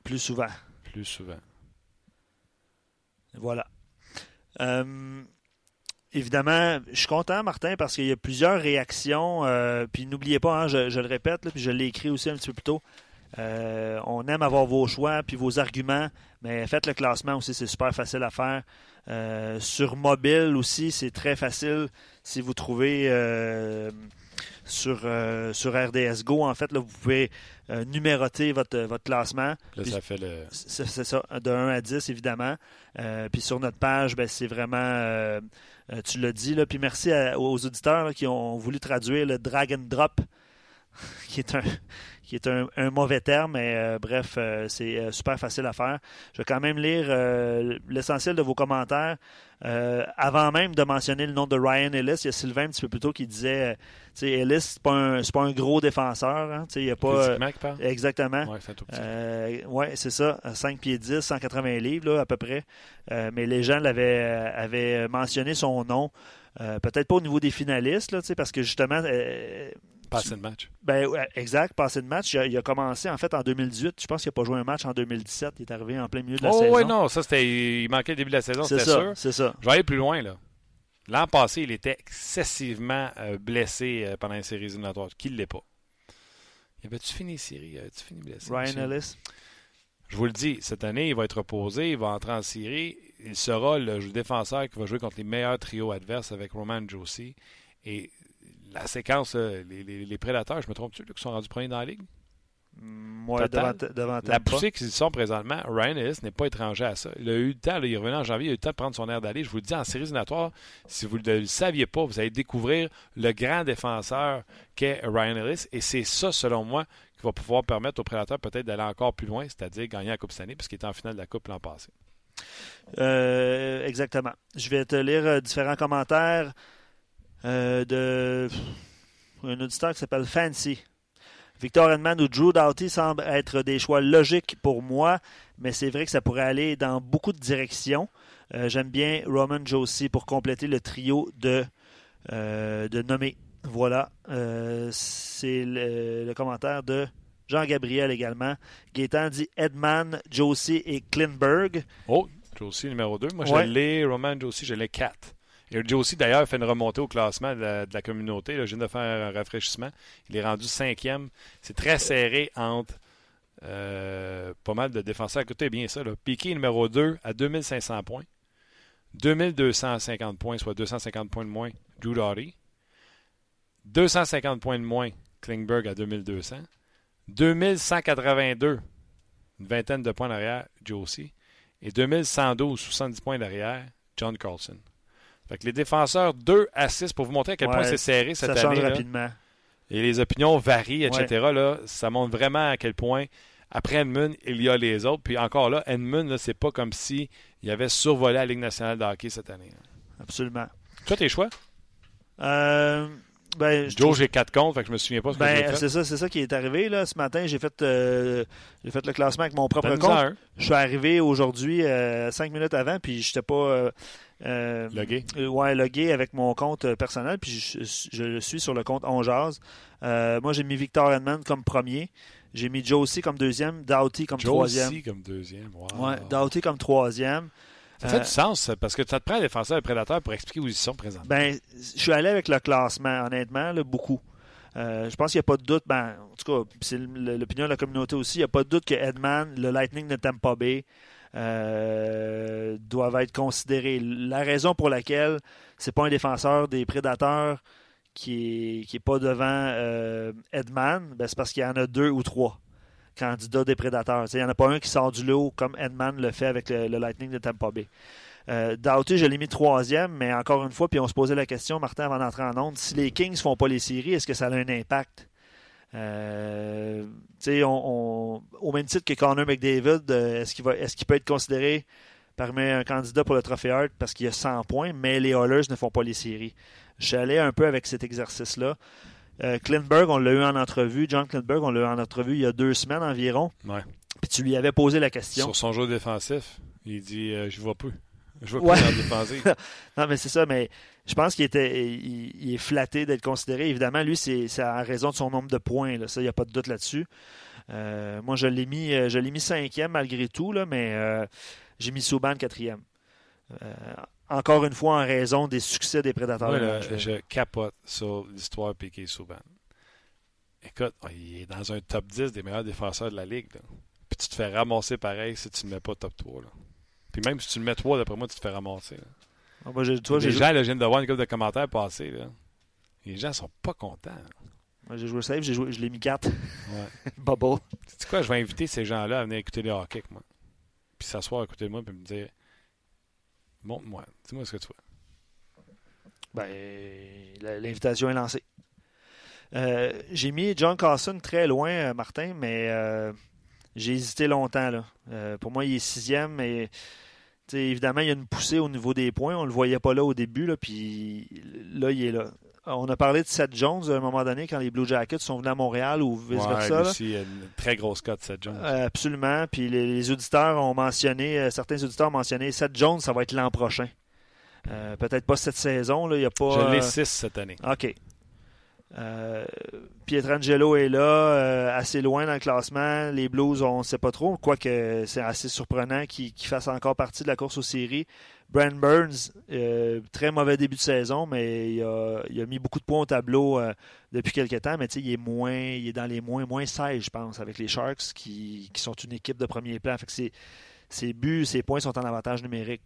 Plus souvent. Plus souvent. Voilà. Euh, évidemment, je suis content, Martin, parce qu'il y a plusieurs réactions. Euh, puis n'oubliez pas, hein, je, le répète, puis je l'ai écrit aussi un petit peu plus tôt. Euh, on aime avoir vos choix puis vos arguments, mais faites le classement aussi, c'est super facile à faire. sur mobile aussi, c'est très facile si vous trouvez sur, euh, sur RDS Go. En fait, là, vous pouvez euh, numéroter votre, votre classement. Là, ça fait le... C'est ça, de 1 à 10, évidemment. Euh, puis sur notre page, ben, c'est vraiment... tu l'as dit, là. Puis merci aux auditeurs qui ont voulu traduire le drag and drop, [laughs] qui est un qui est un, mauvais terme, mais euh, bref, euh, c'est euh, super facile à faire. Je vais quand même lire l'essentiel de vos commentaires. avant même de mentionner le nom de Ryan Ellis, il y a Sylvain un petit peu plus tôt qui disait sais, Ellis, c'est pas, pas un gros défenseur. Hein, il y a pas, exactement. Oui, c'est ça. 5 pieds 10, 180 livres à peu près. mais les gens l'avaient avaient mentionné son nom. Peut-être pas au niveau des finalistes, là, parce que justement, Passé de match. Ben, exact, passé de match. Il a, commencé en fait en 2018. Je pense qu'il n'a pas joué un match en 2017. Il est arrivé en plein milieu de la saison. Oh oui, non, ça c'était. Il manquait le début de la saison, c'est sûr. C'est ça. Je vais aller plus loin là. L'an passé, il était excessivement euh, blessé euh, pendant une série éliminatoire. Qui ne l'est pas? Avait-tu fini série? Avait-tu fini blessé? Ryan Ellis. Je vous le dis, cette année, il va être reposé, il va entrer en série. Il sera le défenseur qui va jouer contre les meilleurs trios adverses avec Roman Josie. Et la séquence, les, prédateurs, je me trompe-tu, qui sont rendus premiers dans la ligue? Moi, devant, La poussée qu'ils sont présentement, Ryan Ellis n'est pas étranger à ça. Il a eu le temps, il est revenu en janvier, il a eu le temps de prendre son air d'aller. Je vous le dis, en série éliminatoire, si vous ne le saviez pas, vous allez découvrir le grand défenseur qu'est Ryan Ellis. Et c'est ça, selon moi, qui va pouvoir permettre aux prédateurs peut-être d'aller encore plus loin, c'est-à-dire gagner la Coupe cette année, puisqu'il était en finale de la Coupe l'an passé. Euh, exactement. Je vais te lire euh, différents commentaires euh, de un auditeur qui s'appelle Fancy. Victor Edman ou Drew Doughty semblent être des choix logiques pour moi, mais c'est vrai que ça pourrait aller dans beaucoup de directions. Euh, J'aime bien Roman Josie pour compléter le trio de, euh, de nommés. Voilà. Euh, c'est le, le commentaire de Jean-Gabriel également. Gaétan dit Edman, Josie et Klinberg. Oh, Josie numéro 2. Moi, Ouais. je l'ai. Roman Josie, je l'ai 4. Et Josie, d'ailleurs, fait une remontée au classement de la, de la communauté. Là, je viens de faire un rafraîchissement. Il est rendu cinquième. C'est très serré entre euh, pas mal de défenseurs. Écoutez bien ça. Là. Piqué numéro 2 à 2500 points. 2250 points, soit 250 points de moins. Drew Doughty. 250 points de moins. Klingberg à 2200. 2182. Une vingtaine de points derrière. Josie. Et 2112, 70 points derrière. John Carlson. Fait que les défenseurs 2 à 6 pour vous montrer à quel point c'est serré cette ça change année. rapidement. Et les opinions varient, etc. Là, ça montre vraiment à quel point, après Edmund, il y a les autres. Puis encore là, Edmund, là, c'est pas comme si il avait survolé la Ligue nationale de hockey cette année. là. Absolument. Toi, tes choix? Euh, ben, Joe, trouve- j'ai 4 comptes, fait que je me souviens pas ce que ben, fait. c'est ça, c'est ça qui est arrivé là. Ce matin, j'ai fait, euh, j'ai fait le classement avec mon propre compte. Je suis arrivé aujourd'hui euh, cinq minutes avant, puis j'étais pas euh, Logué. euh, ouais, logué avec mon compte euh, personnel, puis je, je le suis sur le compte On Jase. Euh, moi, j'ai mis Victor Edmond comme premier. J'ai mis Josie comme deuxième, Doughty comme Joe troisième. aussi comme deuxième. Wow. Ouais, Doughty comme troisième. Ça fait du sens, parce que ça te prend un défenseur et un prédateur pour expliquer où ils sont présentement. Ben, je suis allé avec le classement, honnêtement, là, beaucoup. Euh, je pense qu'il n'y a pas de doute, ben, en tout cas, c'est l'opinion de la communauté aussi, il n'y a pas de doute que Edman, le Lightning de Tampa Bay, euh, doivent être considérés. La raison pour laquelle c'est pas un défenseur des prédateurs qui est, qui est pas devant euh, Edman, ben, c'est parce qu'il y en a deux ou trois candidats des prédateurs. Il n'y en a pas un qui sort du lot comme Edman le fait avec le, Lightning de Tampa Bay. Euh, je l'ai mis troisième, mais encore une fois, puis on se posait la question, Martin, avant d'entrer en onde, si les Kings font pas les séries, est-ce que ça a un impact? Euh, on, on- au même titre que Connor McDavid, euh, est-ce qu'il qu'il peut être considéré parmi un candidat pour le trophée Hart parce qu'il a 100 points, mais les Oilers ne font pas les séries? J'allais un peu avec cet exercice-là. Euh, on l'a eu en entrevue. John Klinberg, on l'a eu en entrevue il y a deux semaines environ. Ouais. Puis tu lui avais posé la question. Sur son jeu défensif, il dit euh, Je vois peu. Je vois Ouais. plus en défensive. [laughs] Non, mais c'est ça, mais je pense qu'il était il, il est flatté d'être considéré. Évidemment, lui, c'est c'est à raison de son nombre de points. Là. Ça, il n'y a pas de doute là-dessus. Euh, moi, je l'ai mis, euh, je l'ai mis cinquième malgré tout, là, mais euh, j'ai mis Souban quatrième. Euh, encore une fois, en raison des succès des prédateurs. Là, je capote sur l'histoire Piqué Souban. Écoute, il est dans un top 10 des meilleurs défenseurs de la Ligue. là. Puis tu te fais ramasser pareil si tu ne le mets pas top 3. Là. Puis même si tu le mets 3, d'après moi, tu te fais ramasser. là. Ah, les gens, là, je viens de voir une couple de commentaires passer. Là. Les gens sont pas contents. moi, j'ai joué safe, j'ai joué, je l'ai mis 4. Ouais. [laughs] Bubble. Tu sais quoi, je vais inviter ces gens-là à venir écouter les hockey avec moi. Puis s'asseoir à côté de moi puis me dire Montre-moi, dis-moi ce que tu vois. Ben, l'invitation est lancée. Euh, j'ai mis John Carson très loin, euh, Martin, mais euh, j'ai hésité longtemps. Là. Euh, pour moi, il est sixième, mais évidemment, il y a une poussée au niveau des points. On ne le voyait pas là au début, là, puis là, il est là. On a parlé de Seth Jones à un moment donné quand les Blue Jackets sont venus à Montréal ou vice-versa. Ouais, aussi, une très grosse cote, cette Jones. Euh, absolument. Puis les, les auditeurs ont mentionné, euh, certains auditeurs ont mentionné Seth Jones, ça va être l'an prochain. Euh, Peut-être pas cette saison. Là, il y a pas, je l'ai euh, 6 cette année. OK. Euh, Pietrangelo est là, euh, assez loin dans le classement. Les Blues, on ne sait pas trop, quoique c'est assez surprenant qu'ils fassent encore partie de la course aux séries. Brand Burns, euh, très mauvais début de saison, mais il a, mis beaucoup de points au tableau depuis quelques temps, mais il est moins, il est dans les moins, moins 16, je pense, avec les Sharks, qui, sont une équipe de premier plan. Fait ses, buts, ses points sont en avantage numérique.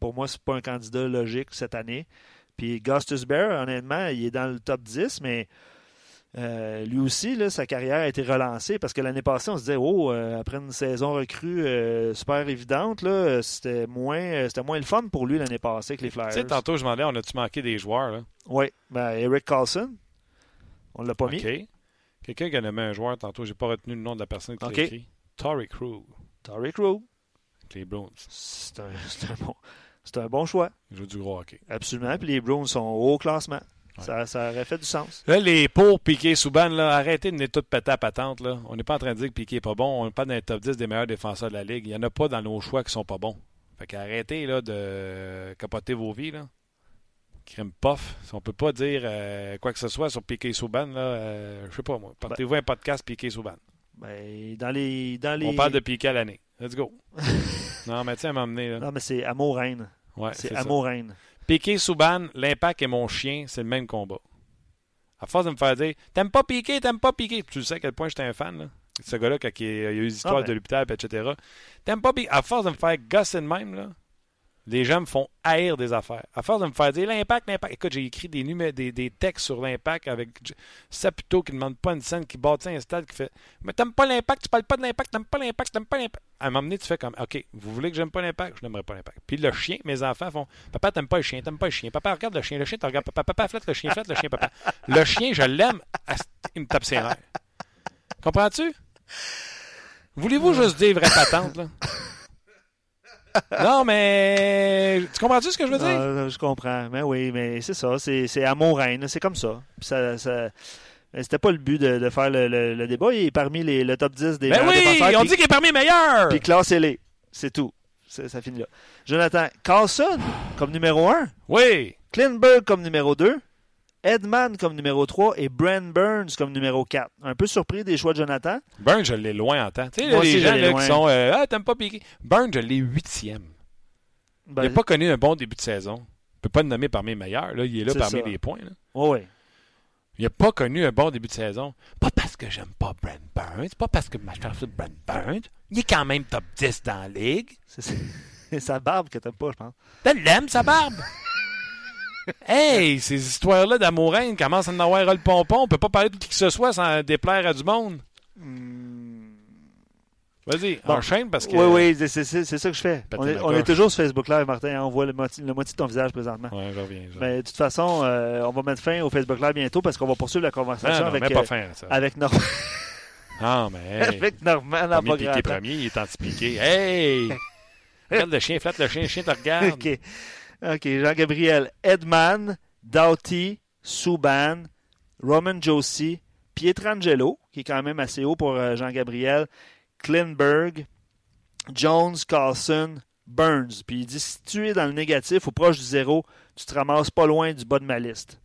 Pour moi, c'est pas un candidat logique cette année. Puis Gustus Bear, honnêtement, il est dans le top 10, mais euh, lui aussi, là, sa carrière a été relancée parce que l'année passée, on se disait, oh, euh, après une saison recrue euh, super évidente, c'était moins, c'était moins le fun pour lui l'année passée que les Flyers. Tu sais, tantôt, je demandais, on a-tu manqué des joueurs? Là? Oui, ben, Eric Carlson, on l'a pas mis. OK. Quelqu'un qui a nommé un joueur tantôt, j'ai pas retenu le nom de la personne qui l'a écrit. Tory Crew. Torrey Crew. Les Bruins. C'est un, [laughs] c'est un bon, c'est un bon choix. Ils jouent du gros hockey. Absolument. Puis les Browns sont au classement. Ouais. Ça, ça aurait fait du sens. Là, les pour Piqué Souban, là, arrêtez de venir tout péter à patente. Là. On n'est pas en train de dire que Piqué n'est pas bon. On n'est pas dans les top 10 des meilleurs défenseurs de la Ligue. Il n'y en a pas dans nos choix qui sont pas bons. Fait qu'arrêtez là, de capoter vos vies. Là. Crime pof. Si on peut pas dire euh, quoi que ce soit sur Piqué Souban, là, euh, je sais pas moi. Partez-vous un podcast Piqué Souban. Ben, dans les, dans les... On parle de Piqué à l'année. Let's go. [laughs] non, mais tiens, à m'emmener. Là. Non, mais c'est Amour-Reine. Ouais, c'est. Amour-Reine. Piqué Souban, l'impact et mon chien, c'est le même combat. À force de me faire dire T'aimes pas Piqué, t'aimes pas Piqué. Tu sais à quel point j'étais un fan. Là. Ce gars-là, quand il y a eu des histoires Ah, ben. de l'hôpital, etc. T'aimes pas Piqué. À force de me faire gosser de même, là, les gens me font haïr des affaires. À force de me faire dire l'impact, l'impact. Écoute, j'ai écrit des, numé- des, des textes sur l'impact avec Saputo qui ne demande pas une scène, qui bâtit un stade, qui fait Mais t'aimes pas l'impact, tu parles pas de l'impact, t'aimes pas l'impact, t'aimes pas l'impact. À un moment donné, tu fais comme OK, vous voulez que j'aime pas l'impact, je n'aimerais pas l'impact. Puis le chien, mes enfants font Papa, t'aimes pas le chien, t'aimes pas le chien. Papa, regarde le chien, le chien, tu regardes. Papa, papa, flatte le chien, flatte le chien, papa. Le chien, je l'aime, ast- il me tape ses nerfs. Comprends-tu? Voulez-vous juste dire vraie patente, là? Non, mais. Tu comprends-tu ce que je veux dire? Ah, je comprends. Mais oui, mais c'est ça. C'est, c'est Amour-Reine. C'est comme ça. Ça, ça- C'était pas le but de, de faire le, le- le débat. Il est parmi les, le top 10 des Ben meilleurs oui, défenseurs, on dit qu'il est parmi les meilleurs! Puis classez-les. C'est tout. C'est- ça finit là. Jonathan, Carlson comme numéro 1, Oui! Klinberg comme numéro 2, Edman comme numéro 3 et Brent Burns comme numéro 4. Un peu surpris des choix de Jonathan. Burns, je l'ai loin en temps. Tu sais, les aussi, gens là, qui sont. euh, ah, t'aimes pas piqué. Burns, je l'ai huitième. Ben, il n'a pas connu un bon début de saison. Je ne peux pas le nommer parmi les meilleurs. Là. Il est là parmi ça. les points. là. ouais, ouais. Il n'a pas connu un bon début de saison. Pas parce que j'aime pas Brent Burns, pas parce que je cherche Brent Burns. Il est quand même top 10 dans la ligue. C'est, [laughs] sa barbe que t'aimes pas, je pense. Tu l'aimes, sa barbe? [laughs] hey, ces histoires-là d'amouraine commencent à en avoir le pompon. On peut pas parler de qui que ce soit sans déplaire à du monde. Vas-y, Bon. enchaîne parce que. Oui, oui, c'est, ça que je fais. On est, on toujours sur Facebook Live, Martin. hein. On voit le moitié, la moitié de ton visage présentement. Ouais, je reviens. je. Mais de toute façon, euh, on va mettre fin au Facebook Live bientôt parce qu'on va poursuivre la Ah, conversation non, avec, mets pas euh, fin à ça. avec, Norm- [laughs] Ah, mais. [laughs] Hey. avec Normand dans Premier piqué premier, il est anti-piqué. Hey! [laughs] Regarde le chien, flatte le chien, le chien te regarde. OK. OK, Jean-Gabriel. Edman, Doughty, Subban, Roman Josie, Pietrangelo, qui est quand même assez haut pour euh, Jean-Gabriel, Klinberg, Jones, Carlson, Burns. Puis il dit si tu es dans le négatif ou proche du zéro, tu te ramasses pas loin du bas de ma liste.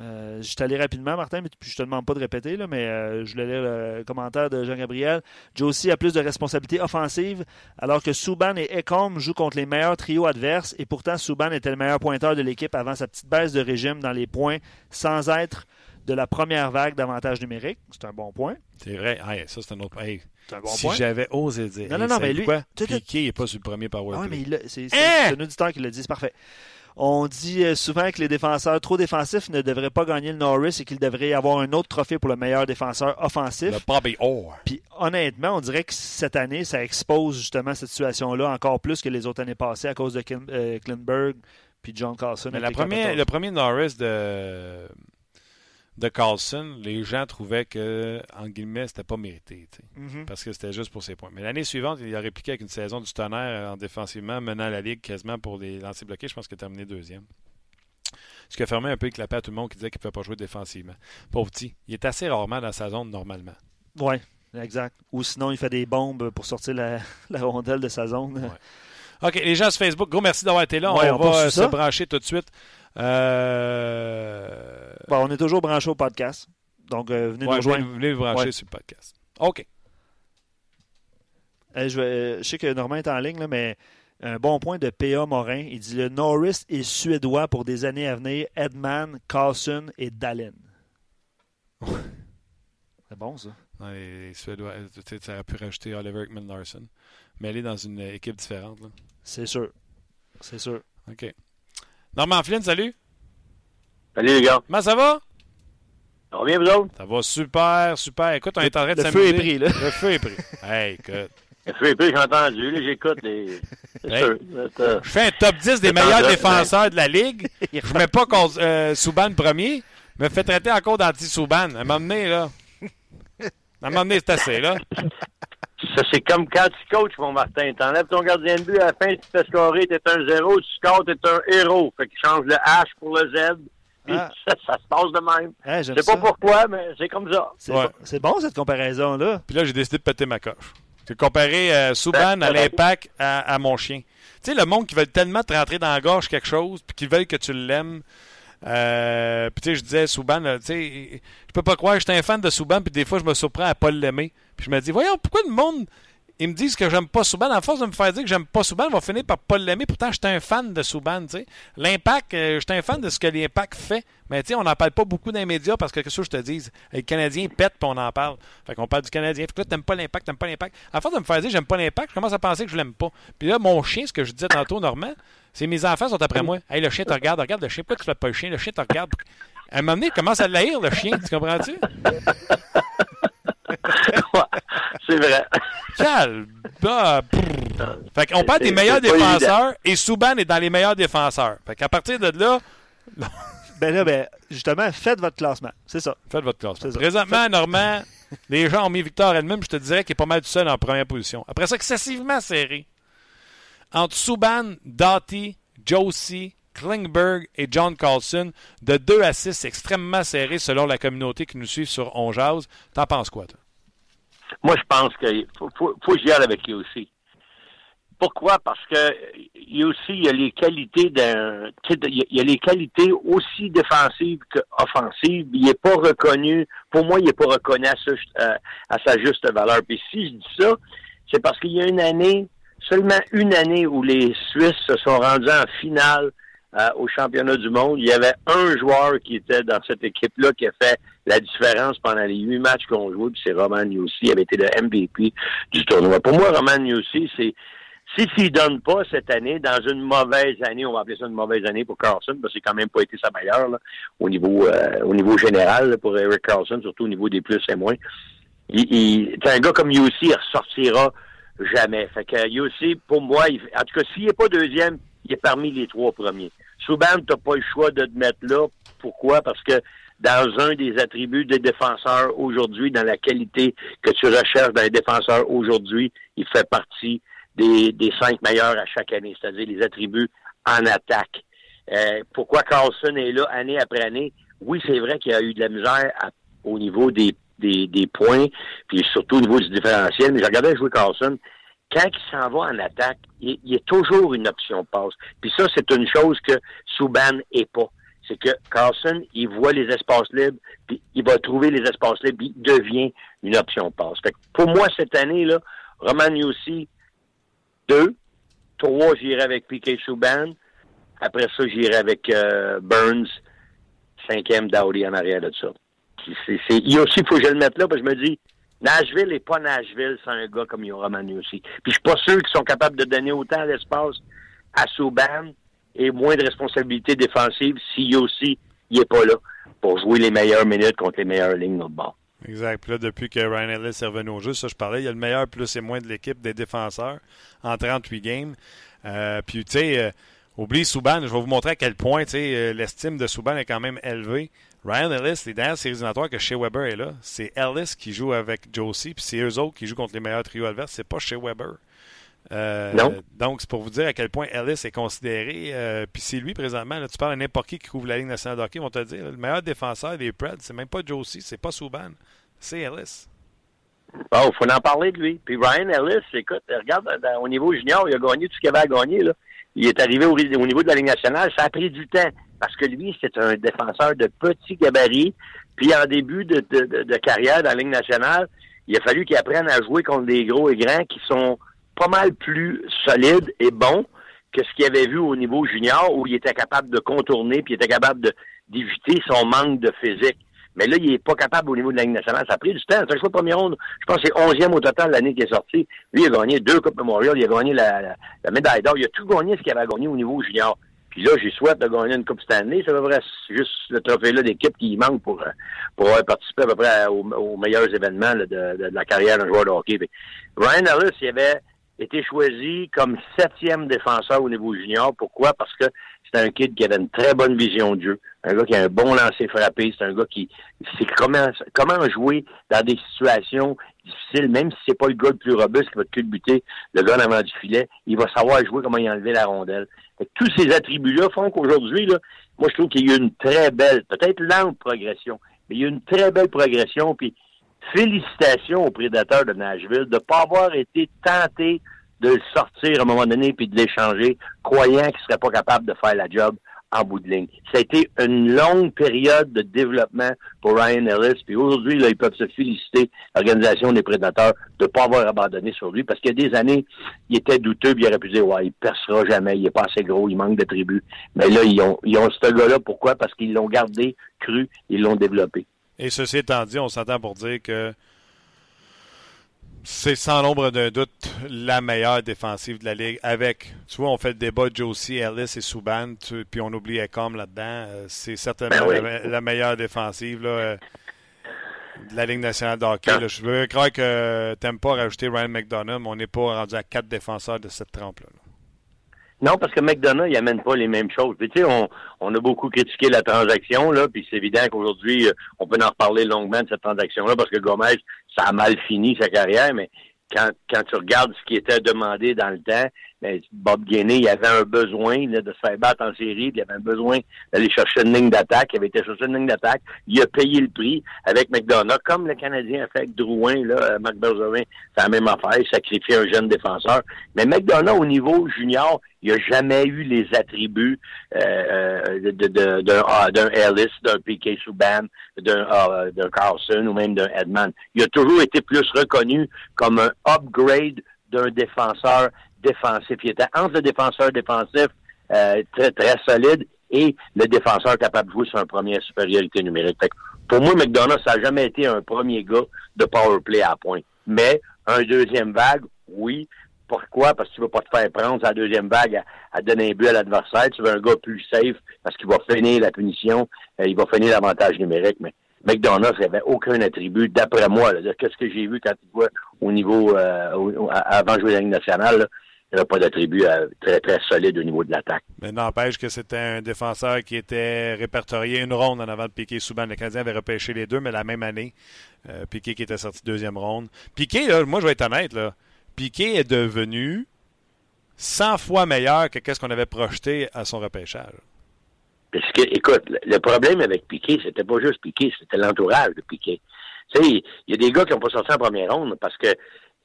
Euh, je suis allé rapidement, Martin, mais je te demande pas de répéter, mais euh, je voulais lire le commentaire de Jean-Gabriel. Josie a plus de responsabilités offensives, alors que Subban et Ecom jouent contre les meilleurs trios adverses, et pourtant Subban était le meilleur pointeur de l'équipe avant sa petite baisse de régime dans les points, sans être de la première vague d'avantages numériques. C'est un bon point. C'est vrai. Hey, ça, c'est un autre. Hey, un bon si j'avais osé dire. Non, non, non, mais lui- Quoi? Piqué n'est pas sur le premier power Ah mais c'est Hein? un auditeur qui l'a dit, c'est parfait. On dit euh, souvent que les défenseurs trop défensifs ne devraient pas gagner le Norris et qu'il devrait y avoir un autre trophée pour le meilleur défenseur offensif. Le Bobby Orr. Puis honnêtement, on dirait que cette année, ça expose justement cette situation-là encore plus que les autres années passées à cause de Klin- euh, Klinberg puis John. Mais la première, Capitals. le premier Norris de, de Carlson, les gens trouvaient que, en guillemets, c'était pas mérité. Mhm. Parce que c'était juste pour ses points. Mais l'année suivante, il a répliqué avec une saison du tonnerre en défensivement, menant la ligue quasiment pour les lancers bloqués. Je pense qu'il a terminé deuxième. Ce qui a fermé un peu éclapé à tout le monde qui disait qu'il ne pouvait pas jouer défensivement. Pauvre petit. Il est assez rarement dans sa zone normalement. Oui, exact. Ou sinon, il fait des bombes pour sortir la, [laughs] la rondelle de sa zone. Ouais. OK, les gens sur Facebook, gros merci d'avoir été là. Ouais, on, on va euh, se ça. brancher tout de suite. Euh... Bon, on est toujours branché au podcast. Donc, euh, venez ouais, nous rejoindre. venez, venez vous brancher Ouais. sur le podcast. OK. Euh, je, sais que Normand est en ligne, là, mais un bon point de P.A. Morin. Il dit le Norris est suédois pour des années à venir. Edman, Carlson et Dallin. [laughs] C'est bon, ça. Dans les Suédois, euh, tu aurait pu rajouter Oliver Ekman Larson. Mais elle est dans une équipe différente. C'est sûr. C'est sûr. OK. Normand Flynn, salut. Salut les gars. Comment ça va? Ça va bien, vous autres? Ça va super, super. Écoute, on est en train de Le feu est s'amuser. pris, là. Le feu est pris. Hey, écoute. Le feu est pris, j'ai entendu. Là, j'écoute les. Hey. sûr. Euh, Je fais un top 10 des meilleurs en défenseurs de la Ligue. [laughs] Je mets pas contre euh, Souban premier. Me fait traiter encore d'anti-Souban. À un moment donné, là. À un moment donné, c'est assez, là. Ça, c'est comme quand tu coaches, mon Martin. T'enlèves ton gardien de but, à la fin, tu fais scorer, t'es un zéro, tu scores, t'es un héros. Fait qu'il change le H pour le Z. Puis Ah. ça, [laughs] ça se passe de même. J'aime Je sais pas ça. pourquoi, mais c'est comme ça. C'est Ouais. bon, c'est bon, cette comparaison-là. Puis là, j'ai décidé de péter ma coche. J'ai comparé euh, Subban à l'impact à, à mon chien. Tu sais, le monde qui veut tellement te rentrer dans la gorge quelque chose, puis qui veulent que tu l'aimes. Euh, puis tu sais, je disais Subban, là, tu sais, je peux pas croire, j'étais un fan de Subban, puis des fois, je me surprends à pas l'aimer. Puis je me dis, voyons, pourquoi le monde, ils me disent que j'aime pas Subban. À force de me faire dire que j'aime pas Subban, ils vont finir par pas l'aimer. Pourtant, j'étais un fan de Subban, tu sais. L'impact, euh, j'étais un fan de ce que l'impact fait. Mais tu sais, on n'en parle pas beaucoup dans les médias parce que, qu'est-ce que je te dis, les Canadiens pètent puis on en parle. Fait qu'on parle du Canadien. Fait que là, t'aimes pas l'impact, t'aimes pas l'impact. À force de me faire dire j'aime pas l'impact, je commence à penser que je l'aime pas. Puis là, mon chien, ce que je disais tantôt, Normand, c'est mes enfants sont après moi. Hey, le chien te regarde, regarde le chien. Pourquoi tu fais pas le chien? Le chien te regarde. À un moment donné, il commence à l'haïr, le chien. Tu comprends-tu? Ouais, c'est vrai. Calme. Bah, brrr. Fait qu'on parle des meilleurs défenseurs et Souban est dans les meilleurs défenseurs. Fait qu'à partir de là, [laughs] Ben là, ben, justement, faites votre classement. C'est ça. faites votre classement. Présentement, Normand, les gens ont mis Victor elle-même. Je te dirais qu'il est pas mal tout seul en première position. Après ça, excessivement serré. Entre Subban, Doughty, Josie, Klingberg et John Carlson, de 2 à 6, c'est extrêmement serré selon la communauté qui nous suit sur On Jase. T'en penses quoi, toi? Moi, je pense qu'il faut, que j'y aille avec aussi. Pourquoi? Parce que il y a aussi il a les qualités d'un. Il a- les qualités aussi défensives qu'offensives. Il n'est pas reconnu. Pour moi, il n'est pas reconnu à, euh, à sa juste valeur. Puis si je dis ça, c'est parce qu'il y a une année, seulement une année où les Suisses se sont rendus en finale euh, au championnat du monde. Il y avait un joueur qui était dans cette équipe-là qui a fait la différence pendant les huit matchs qu'on joué, puis c'est Roman Yossi. Il avait été le MVP du tournoi. Pour moi, Roman Yossi, c'est si s'il donne pas cette année, dans une mauvaise année, on va appeler ça une mauvaise année pour Carlson, parce que c'est quand même pas été sa meilleure là, au niveau euh, au niveau général là, pour Eric Carlson, surtout au niveau des plus et moins. Il, il, un gars comme Yossi, il ressortira jamais. Fait que Yossi, pour moi, il, en tout cas, s'il n'est pas deuxième, il est parmi les trois premiers. Souban, t'as pas le choix de te mettre là. Pourquoi? Parce que dans un des attributs des défenseurs aujourd'hui, dans la qualité que tu recherches dans les défenseurs aujourd'hui, il fait partie des, des cinq meilleurs à chaque année, c'est-à-dire les attributs en attaque. Euh, pourquoi Carlson est là année après année? Oui, c'est vrai qu'il y a eu de la misère à- au niveau des, des, des points, puis surtout au niveau du différentiel, mais je regardais jouer Carlson, quand il s'en va en attaque, il, y a toujours une option passe. Puis ça, c'est une chose que Souban est pas. C'est que Carlson, il voit les espaces libres, puis il va trouver les espaces libres, puis il devient une option passe. Fait que pour moi, cette année, là, Roman Yossi, deux. Trois, j'irai avec Piquet Souban. Après ça, j'irai avec euh, Burns. Cinquième, Dowdy en arrière de ça. Il aussi, faut que je le mette là, parce que je me dis, Nashville n'est pas Nashville sans un gars comme Roman Yossi. Puis je suis pas sûr qu'ils sont capables de donner autant d'espace à Souban et moins de responsabilités défensives si Yossi il est pas là pour jouer les meilleures minutes contre les meilleures lignes de bord. Exact. Puis là, depuis que Ryan Ellis est revenu au jeu, ça je parlais, il y a le meilleur plus et moins de l'équipe des défenseurs en 38 games. Euh, puis tu sais, euh, oublie Souban, je vais vous montrer à quel point euh, l'estime de Souban est quand même élevée. Ryan Ellis, les dernières séries éliminatoires que Shea Weber est là, c'est Ellis qui joue avec Josie, puis c'est eux autres qui jouent contre les meilleurs trios adverses, c'est pas Shea Weber. Euh, Non. Donc, c'est pour vous dire à quel point Ellis est considéré. euh, puis c'est lui, présentement, là, tu parles à n'importe qui qui couvre la Ligue nationale de hockey, ils vont te le dire, le meilleur défenseur des Preds, c'est même pas Josie, c'est pas Souban, c'est Ellis. Bon, faut en parler de lui. Puis Ryan Ellis, écoute, regarde, dans- au niveau junior, il a gagné tout ce qu'il avait à gagner. Là. Il est arrivé au, au niveau de la Ligue nationale. Ça a pris du temps parce que lui, c'est un défenseur de petit gabarit. Puis en début de, de, carrière dans la Ligue nationale, il a fallu qu'il apprenne à jouer contre des gros et grands qui sont pas mal plus solides et bons que ce qu'il avait vu au niveau junior où il était capable de contourner puis il était capable d'éviter son manque de physique. Mais là, il est pas capable au niveau de la nationale. Ça a pris du temps. C'est un choix de première ronde. Je pense que c'est 11e au total l'année qui est sortie. Lui, il a gagné deux Coupes Memorial. Il a gagné la, la, la médaille d'or. Il a tout gagné ce qu'il avait gagné au niveau junior. Puis là, j'ai souhaite de gagner une Coupe Stanley. Ça devrait être juste le trophée-là d'équipe qui manque pour, euh, pour avoir participé à peu près aux, meilleurs événements de- de la carrière d'un joueur de hockey. Puis Ryan Ellis, il avait été choisi comme septième défenseur au niveau junior. Pourquoi? Parce que c'est un kid qui avait une très bonne vision de jeu, un gars qui a un bon lancer frappé, c'est un gars qui sait comment, jouer dans des situations difficiles, même si c'est pas le gars le plus robuste qui va te culbuter le gars avant du filet, il va savoir jouer comment y enlever la rondelle. tous ces attributs-là font qu'aujourd'hui, là, moi je trouve qu'il y a eu une très belle, peut-être lente progression, mais il y a une très belle progression, puis félicitations aux prédateurs de Nashville de ne pas avoir été tentés de le sortir à un moment donné puis de l'échanger, croyant qu'il ne serait pas capable de faire la job en bout de ligne. Ça a été une longue période de développement pour Ryan Ellis. Puis aujourd'hui, ils peuvent se féliciter, l'organisation des prédateurs, de ne pas avoir abandonné sur lui. Parce qu'il y a des années, il était douteux, puis il aurait pu dire Ouais, il percera jamais, il est pas assez gros, il manque de tribus. Mais là, ils ont, ils ont ce gars-là. Pourquoi? Parce qu'ils l'ont gardé, cru, ils l'ont développé. Et ceci étant dit, on s'entend pour dire que c'est sans l'ombre d'un doute la meilleure défensive de la Ligue. Avec, tu vois, on fait le débat de Josie, Ellis et Subban, puis on oublie Ecom là-dedans. Euh, c'est certainement ben la, meilleure défensive là, euh, de la Ligue nationale de hockey. Je veux croire que tu n'aimes pas rajouter Ryan McDonough, mais on n'est pas rendu à quatre défenseurs de cette trempe-là. Non, parce que McDonough, il amène pas les mêmes choses. Puis, tu sais, on, on a beaucoup critiqué la transaction, là, puis c'est évident qu'aujourd'hui, euh, on peut en reparler longuement de cette transaction-là, parce que Gomez, ça a mal fini sa carrière, mais quand, quand tu regardes ce qui était demandé dans le temps, ben, Bob Guinée, il avait un besoin de se faire battre en série, il avait un besoin d'aller chercher une ligne d'attaque. Il avait été chercher une ligne d'attaque. Il a payé le prix avec McDonough, comme le Canadien a fait avec Drouin, là, euh, Marc Bergevin, c'est la même affaire, il sacrifie un jeune défenseur. Mais McDonough, au niveau junior, il n'a jamais eu les attributs euh, d'un Ellis, d'un P.K. Subban, d'un Carlson ou même d'un Edman. Il a toujours été plus reconnu comme un upgrade d'un défenseur défensif. Il était entre le défenseur défensif euh, très, très solide et le défenseur capable de jouer sur un premier supériorité numérique. pour moi, McDonough, ça n'a jamais été un premier gars de power play à point. Mais un deuxième vague, oui. Pourquoi? Parce que tu ne vas pas te faire prendre sa deuxième vague à, donner un but à l'adversaire. Tu veux un gars plus safe parce qu'il va finir la punition, euh, il va finir l'avantage numérique. Mais McDonough n'avait aucun attribut, d'après moi, de ce que j'ai vu quand il jouait au niveau euh, avant de jouer la Ligue nationale. Il n'y pas d'attribut euh, très, très solide au niveau de l'attaque. Mais n'empêche que c'était un défenseur qui était répertorié une ronde en avant de Piquet. Souvent, le Canadien avait repêché les deux, mais la même année, euh, Piquet qui était sorti deuxième ronde. Piquet, moi, je vais être honnête, là, Piquet est devenu 100 fois meilleur que ce qu'on avait projeté à son repêchage. Parce que, écoute, le problème avec Piquet, c'était pas juste Piquet, c'était l'entourage de Piquet. Tu sais, il y a des gars qui n'ont pas sorti en première ronde parce que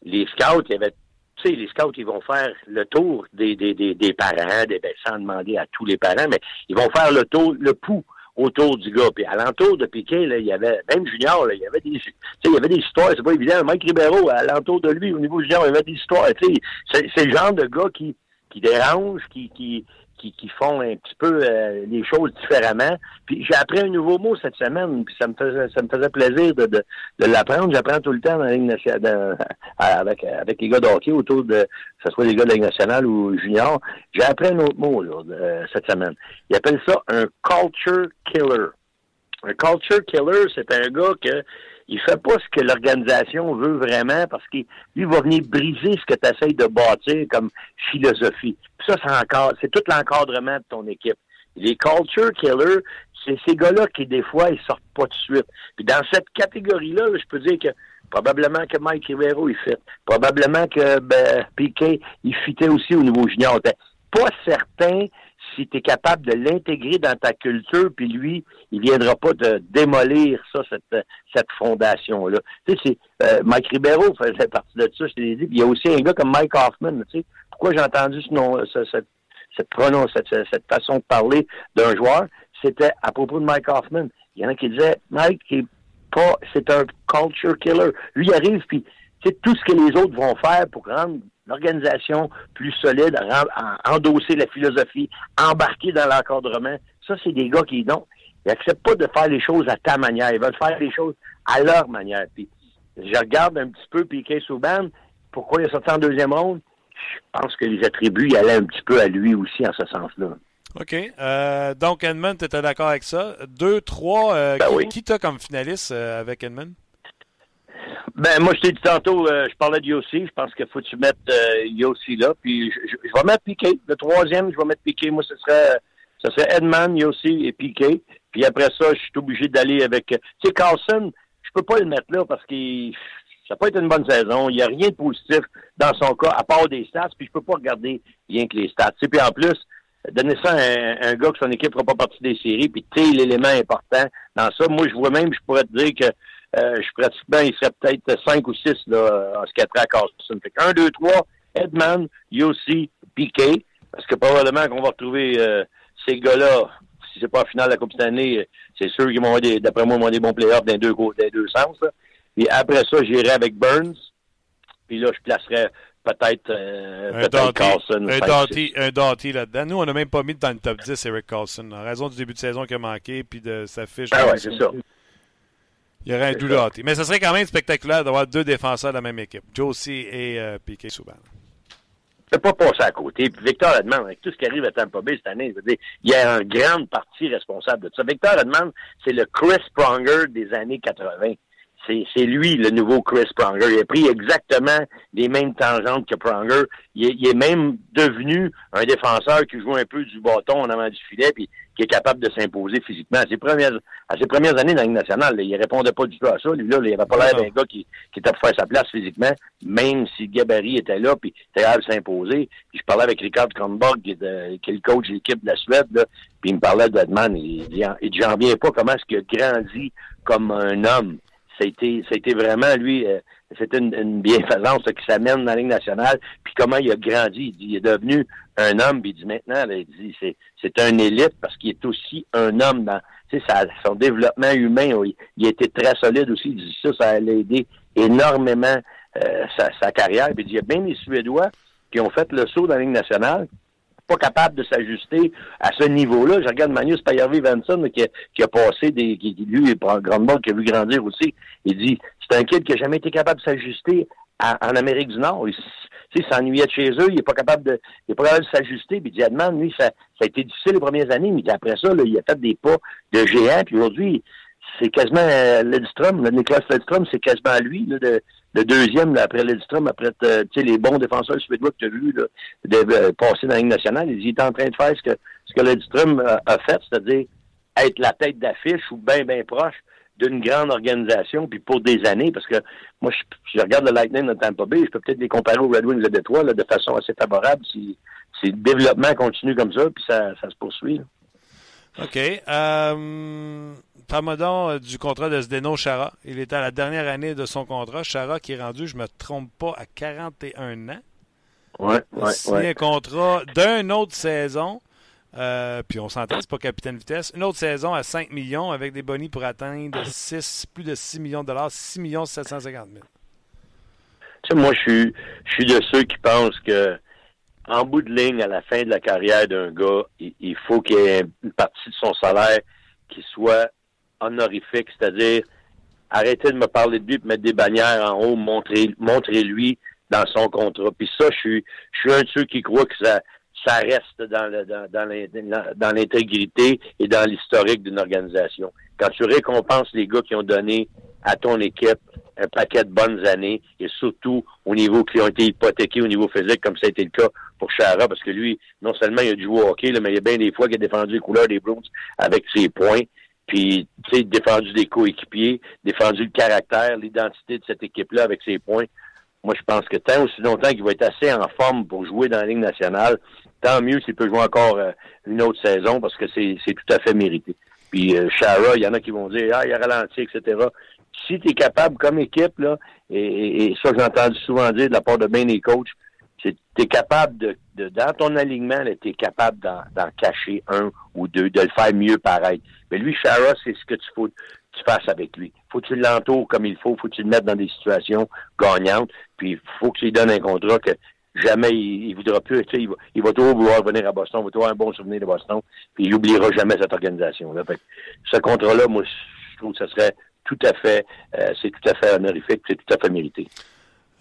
les scouts, il y avait tu sais, les scouts, ils vont faire le tour des, des, des, des parents, des, ben, sans demander à tous les parents, mais ils vont faire le tour, le pouls autour du gars. Puis alentour de Piquet, là, il y avait, même Junior, là, il y avait des, il y avait des histoires, c'est pas évident. Mike Ribeiro, alentour de lui, au niveau Junior, il y avait des histoires. Sais, c'est le genre de gars qui, qui dérange, qui, qui, qui, font un petit peu euh, les choses différemment. Puis j'ai appris un nouveau mot cette semaine, puis ça me faisait ça me faisait plaisir de, l'apprendre. J'apprends tout le temps [laughs] avec, avec les gars de autour de que ce soit les gars de la Ligue nationale ou junior. J'ai appris un autre mot là, euh, cette semaine. Ils appellent ça un culture killer. Un culture killer, c'est un gars que il fait pas ce que l'organisation veut vraiment parce qu'il lui va venir briser ce que tu essayes de bâtir comme philosophie. ça, c'est encore, c'est tout l'encadrement de ton équipe. Les culture killers, c'est ces gars-là qui, des fois, ils sortent pas de suite. Puis dans cette catégorie-là, je peux dire que probablement que Mike Rivero, il fit. Probablement que ben, Piquet, il fitait aussi au niveau junior. Pas certain si tu es capable de l'intégrer dans ta culture, puis lui, il viendra pas de démolir ça, cette, cette fondation-là. Tu sais, c'est, euh, Mike Ribeiro faisait partie de ça, je te l'ai dit. Il y a aussi un gars comme Mike Hoffman, tu sais. Pourquoi j'ai entendu ce nom, ce, cette, cette, cette, façon de parler d'un joueur? C'était à propos de Mike Hoffman. Il y en a qui disaient, Mike, est pas, c'est un culture killer. Lui, il arrive, puis sais, tout ce que les autres vont faire pour rendre l'organisation plus solide, endosser la philosophie, embarquer dans l'encadrement. Ça, c'est des gars qui, non, ils n'acceptent pas de faire les choses à ta manière. Ils veulent faire les choses à leur manière. Puis, je regarde un petit peu Piquet Souban. Pourquoi il est sorti en deuxième ronde? Je pense que les attributs y allaient un petit peu à lui aussi en ce sens-là. OK. Euh, donc, Edmund, tu étais d'accord avec ça. Deux, trois. Euh, ben qui, oui. qui t'as comme finaliste euh, avec Edmund? Ben, moi, je t'ai dit tantôt, euh, je parlais de Yossi. Je pense qu'il faut que tu mettes euh, Yossi là. Puis, je, je, vais mettre Piqué. Le troisième, je vais mettre Piqué. Moi, ce serait, ce serait Edman, Yossi et Piqué. Puis après ça, je suis obligé d'aller avec... Tu sais, Carlson, je peux pas le mettre là parce qu'il ça pas été une bonne saison. Il n'y a rien de positif dans son cas, à part des stats, puis je peux pas regarder rien que les stats. Puis en plus, donner ça à un, un gars que son équipe ne fera pas partie des séries, puis tu l'élément important dans ça. Moi, je vois même, je pourrais te dire que euh, je pratiquement, il serait peut-être 5 ou 6 là, en ce qui a trait à Carlson. Fait 1, 2, 3, Edman, Yossi, Piquet, parce que probablement qu'on va retrouver euh, ces gars-là si c'est pas en finale de la Coupe cette année, c'est sûr qu'ils vont d'après moi, vont des bons playoffs dans les deux, dans deux sens. Là. Puis après ça, j'irai avec Burns. Puis là, je placerais peut-être euh, un, peut Carlson, un, Doughty, un Doughty là-dedans. Nous, on n'a même pas mis dans le top 10 Eric Carlson, en raison du début de saison qui a manqué, puis de sa fiche. Ah ouais, c'est ça. Il y aurait un Doughty. Mais ce serait quand même spectaculaire d'avoir deux défenseurs de la même équipe, Josie et euh, Piquet Souban ne peut pas passer à côté. Puis Victor Edmond, avec tout ce qui arrive à Tampa Bay cette année, je veux dire, il y a une grande partie responsable de ça. Victor Edmond, c'est le Chris Pronger des années 80. C'est lui le nouveau Chris Pronger. Il a pris exactement les mêmes tangentes que Pronger. Il est, il est même devenu un défenseur qui joue un peu du bâton en avant du filet, puis qui est capable de s'imposer physiquement. À ses premières, à ses premières années dans la Ligue nationale, là, il répondait pas du tout à ça. Lui, là, il avait pas l'air d'un gars qui, qui était pour faire sa place physiquement, même si Gabarit était là, puis était capable de s'imposer. Puis je parlais avec Richard Kronborg, qui, est, qui est le coach de l'équipe de la Suède, là, puis il me parlait d'Edman. Il, il, il j'en viens pas comment est-ce qu'il a grandi comme un homme. Ça a été, ça a été vraiment, lui, euh, c'était une, une, bienfaisance qui s'amène dans la Ligue nationale. Puis comment il a grandi. Il, dit, il est devenu un homme, puis il dit maintenant, là, il dit c'est, c'est un élite parce qu'il est aussi un homme dans tu sais, son développement humain. Il, a été très solide aussi. Il dit ça, ça a aidé énormément euh, sa, sa, carrière. Puis il dit il y a bien les Suédois qui ont fait le saut dans la Ligue nationale pas capable de s'ajuster à ce niveau-là. Je regarde Magnus Payervi Vanson qui, qui a passé des. Qui, lui, grandement, qui a vu grandir aussi. Il dit c'est un kid qui n'a jamais été capable de s'ajuster en Amérique du Nord. Il, s'ennuyait de chez eux, il n'est pas capable de. Il est pas capable de s'ajuster. Puis lui, ça, ça a été difficile les premières années, mais après ça, il a fait des pas de géant. Puis aujourd'hui, c'est quasiment euh, Ledstrom, le Nicolas Ledstrom, c'est quasiment lui, là, de, le deuxième là, après Ledstrom, après euh, les bons défenseurs suédois que tu as vus de, euh, passer dans la Ligue nationale. Il est en train de faire ce que, ce que Ledstrom a, a fait, c'est-à-dire être la tête d'affiche ou bien, bien proche d'une grande organisation, puis pour des années, parce que moi, je, je, regarde le Lightning de Tampa Bay, je peux peut-être les comparer aux Red Wings de Détroit là, de façon assez favorable si, si le développement continue comme ça, puis ça, ça se poursuit. Là. OK. Euh, Parle-moi du contrat de Zdeno Chara. Il est à la dernière année de son contrat. Chara qui est rendu, je me trompe pas, à 41 ans. Oui, oui, oui. un contrat d'une autre saison. Euh, puis on s'entend, c'est pas capitaine vitesse. Une autre saison à 5 millions avec des bonnies pour atteindre 6, plus de 6 millions de dollars, 6 millions 750 000. Tu sais, moi, je suis, je suis de ceux qui pensent que en bout de ligne, à la fin de la carrière d'un gars, il, faut qu'il y ait une partie de son salaire qui soit honorifique, c'est-à-dire arrêtez de me parler de lui et mettre des bannières en haut, montrez, montrez-lui dans son contrat. Puis ça, je suis, je suis un de ceux qui croient que ça, ça reste dans, dans l'intégrité et dans l'historique d'une organisation. Quand tu récompenses les gars qui ont donné à ton équipe un paquet de bonnes années et surtout au niveau qui ont été hypothéqués au niveau physique, comme ça a été le cas pour Chara, parce que lui, non seulement il a joué au hockey, là, mais il y a bien des fois qu'il a défendu les couleurs des Bruins avec ses points. Puis, tu sais, défendu des coéquipiers, défendu le caractère, l'identité de cette équipe-là avec ses points. Moi, je pense que tant aussi longtemps qu'il va être assez en forme pour jouer dans la Ligue nationale, tant mieux s'il peut jouer encore euh, une autre saison parce que c'est tout à fait mérité. Puis euh, Shara, il y en a qui vont dire Ah, il a ralenti, etc. Si tu es capable comme équipe, là, et, et, ça j'ai entendu souvent dire de la part de bien des coachs, c'est tu es capable de, de, dans ton alignement, tu es capable d'en cacher un ou deux, de le faire mieux paraître. Mais lui, Shara, c'est ce que tu faut tu fasses avec lui. Faut que tu l'entoures comme il faut, faut que tu le mettes dans des situations gagnantes, puis faut que tu lui donnes un contrat que jamais il, il voudra plus, il va, il va toujours vouloir venir à Boston, il va toujours avoir un bon souvenir de Boston, puis il n'oubliera jamais cette organisation-là. ce contrat-là, moi, je trouve que ce serait tout à fait, euh, c'est tout à fait honorifique, c'est tout à fait mérité.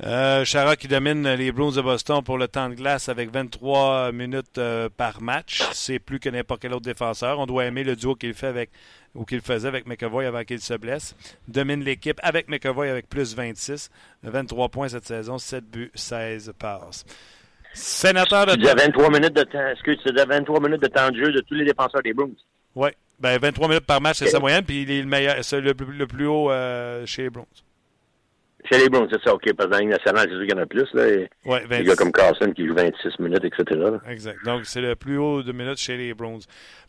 Euh, Chara qui domine les Bruins de Boston pour le temps de glace avec 23 minutes euh, par match. C'est plus que n'importe quel autre défenseur. On doit aimer le duo qu'il fait avec ou qu'il faisait avec McAvoy avant qu'il se blesse. Domine l'équipe avec McAvoy avec plus 26. 23 points cette saison, 7 buts, 16 passes. Sénateur de Tu disais 23 minutes de temps. Est-ce que tu disais 23 minutes de temps de jeu de tous les défenseurs des Bruins? Oui. Ben, 23 minutes par match, c'est sa moyenne, puis il est le meilleur, c'est le, plus- le plus haut euh, chez les Bruins. Chez les Bruins, c'est ça, OK. Parce que dans la Ligue nationale, c'est sûr qu'il y en a plus. Là, et Ouais, des 26. gars comme Carlson qui joue 26 minutes, etc. là. Exact. Donc, c'est le plus haut de minutes chez les Browns.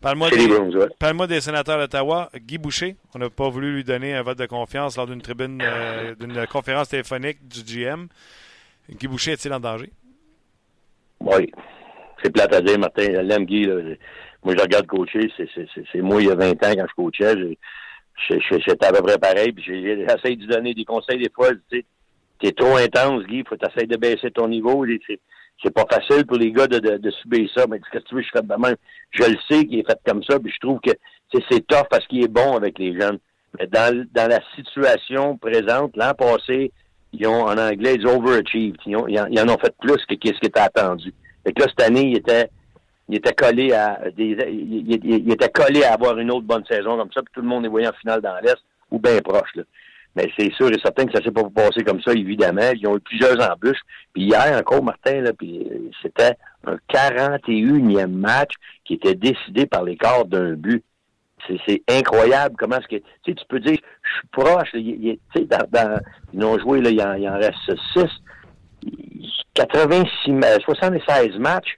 Parle-moi des, les ouais. parle-moi des sénateurs d'Ottawa. Guy Boucher, on n'a pas voulu lui donner un vote de confiance lors d'une tribune, euh, d'une conférence téléphonique du GM. Guy Boucher est-il en danger? Oui. C'est plate à dire, Martin. Je l'aime, Guy. là. Moi, je regarde coacher. C'est, moi, il y a 20 ans, quand je coachais. J'étais à peu près pareil. Puis j'essaie de lui donner des conseils des fois. Tu sais, t'es trop intense, Guy. Faut t'essayer de baisser ton niveau. C'est, pas facile pour les gars de, de, de subir ça. Mais qu'est-ce que tu je fais de même. Je le sais qu'il est fait comme ça. Puis je trouve que c'est tough parce qu'il est bon avec les jeunes. Mais dans, dans la situation présente, l'an passé, ils ont, en anglais, ils overachieved. Ils, ont, ils, en, ils en ont fait plus que ce qui était attendu. Fait que là, cette année, il était, il était collé à des, il, était collé à avoir une autre bonne saison comme ça, puis tout le monde est voyé en finale dans l'Est, ou bien proche. Mais c'est sûr et certain que ça s'est pas passé comme ça, évidemment. Ils ont eu plusieurs embûches. Puis hier encore, Martin, euh, c'était un 41e match qui était décidé par l'écart d'un but. C'est, incroyable comment est-ce que tu tu peux dire je suis proche. ils ont joué là, il en, en reste 6. 86 ma- 76 matchs.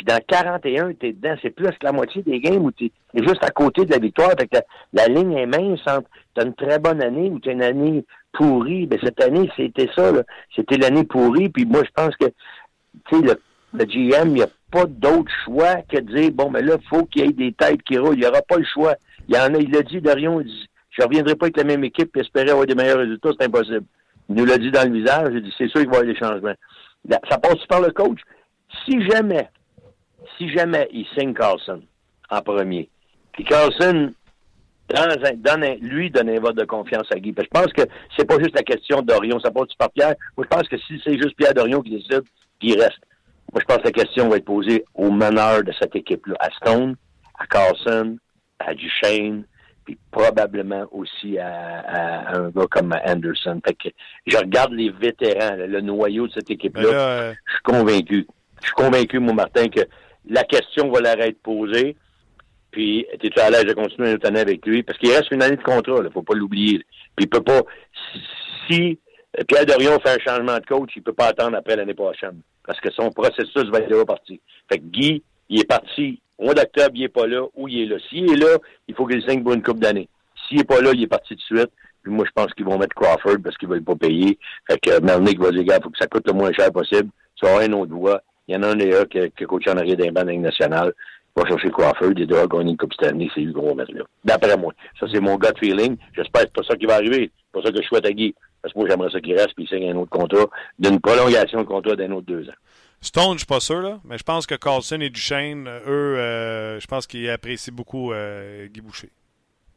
Puis dans 41, t'es dedans. C'est plus que la moitié des games où t'es es juste à côté de la victoire. Fait que la, ligne est mince entre t'as une très bonne année ou t'as une année pourrie. Ben, cette année, c'était ça, là. C'était l'année pourrie. Puis moi, je pense que, tu sais, le, le GM, il n'y a pas d'autre choix que de dire, bon, mais là, il faut qu'il y ait des têtes qui roulent. Il n'y aura pas le choix. Il y en a, il l'a dit, Dorion, il dit, je reviendrai pas avec la même équipe et espérer avoir des meilleurs résultats, c'est impossible. Il nous l'a dit dans le visage, il dit, c'est sûr qu'il va y avoir des changements. Là, Ça passe par le coach. Si jamais, si jamais il signe Carlson en premier, puis Carlson dans un- donne un- lui donne un vote de confiance à Guy. Parce que je pense que c'est pas juste la question d'Orion, ça passe par Pierre. Moi, je pense que si c'est juste Pierre Dorion qui décide, puis il reste. Moi, je pense que la question va être posée au meneur de cette équipe-là, à Stone, à Carlson, à Duchesne, puis probablement aussi à, à un gars comme Anderson. Fait que je regarde les vétérans, le noyau de cette équipe-là. là, euh, Je suis convaincu. Je suis convaincu, mon Martin, que la question va leur être posée. Puis, es-tu à l'aise de continuer une année avec lui? Parce qu'il reste une année de contrat, il faut pas l'oublier. Puis, il peut pas... Si, Pierre Dorion fait un changement de coach, il peut pas attendre après l'année prochaine. Parce que son processus va être déjà parti. Fait que Guy, il est parti au mois d'octobre, il est pas là, ou il est là. S'il est là, il faut qu'il signe pour une coupe d'année. S'il est pas là, il est parti de suite. Puis moi, je pense qu'ils vont mettre Crawford parce qu'ils veulent pas payer. Fait que Melnick va dire, gars, faut que ça coûte le moins cher possible. Vas avoir un autre voie. Il y en a un gars qui, qui a coaché en arrière d'un banc nationale. Il va chercher Crawford. Il doit gagner une Coupe Stanley. C'est lui qu'on va mettre là. D'après moi. Ça, c'est mon gut feeling. J'espère que c'est pas ça qui va arriver. C'est pas ça que je souhaite à Guy. Parce que moi, j'aimerais ça qu'il reste puis il signe un autre contrat d'une prolongation de contrat d'un autre deux ans. Stone, je suis pas sûr, là, mais je pense que Carlson et Duchesne, euh, eux, euh, je pense qu'ils apprécient beaucoup euh, Guy Boucher.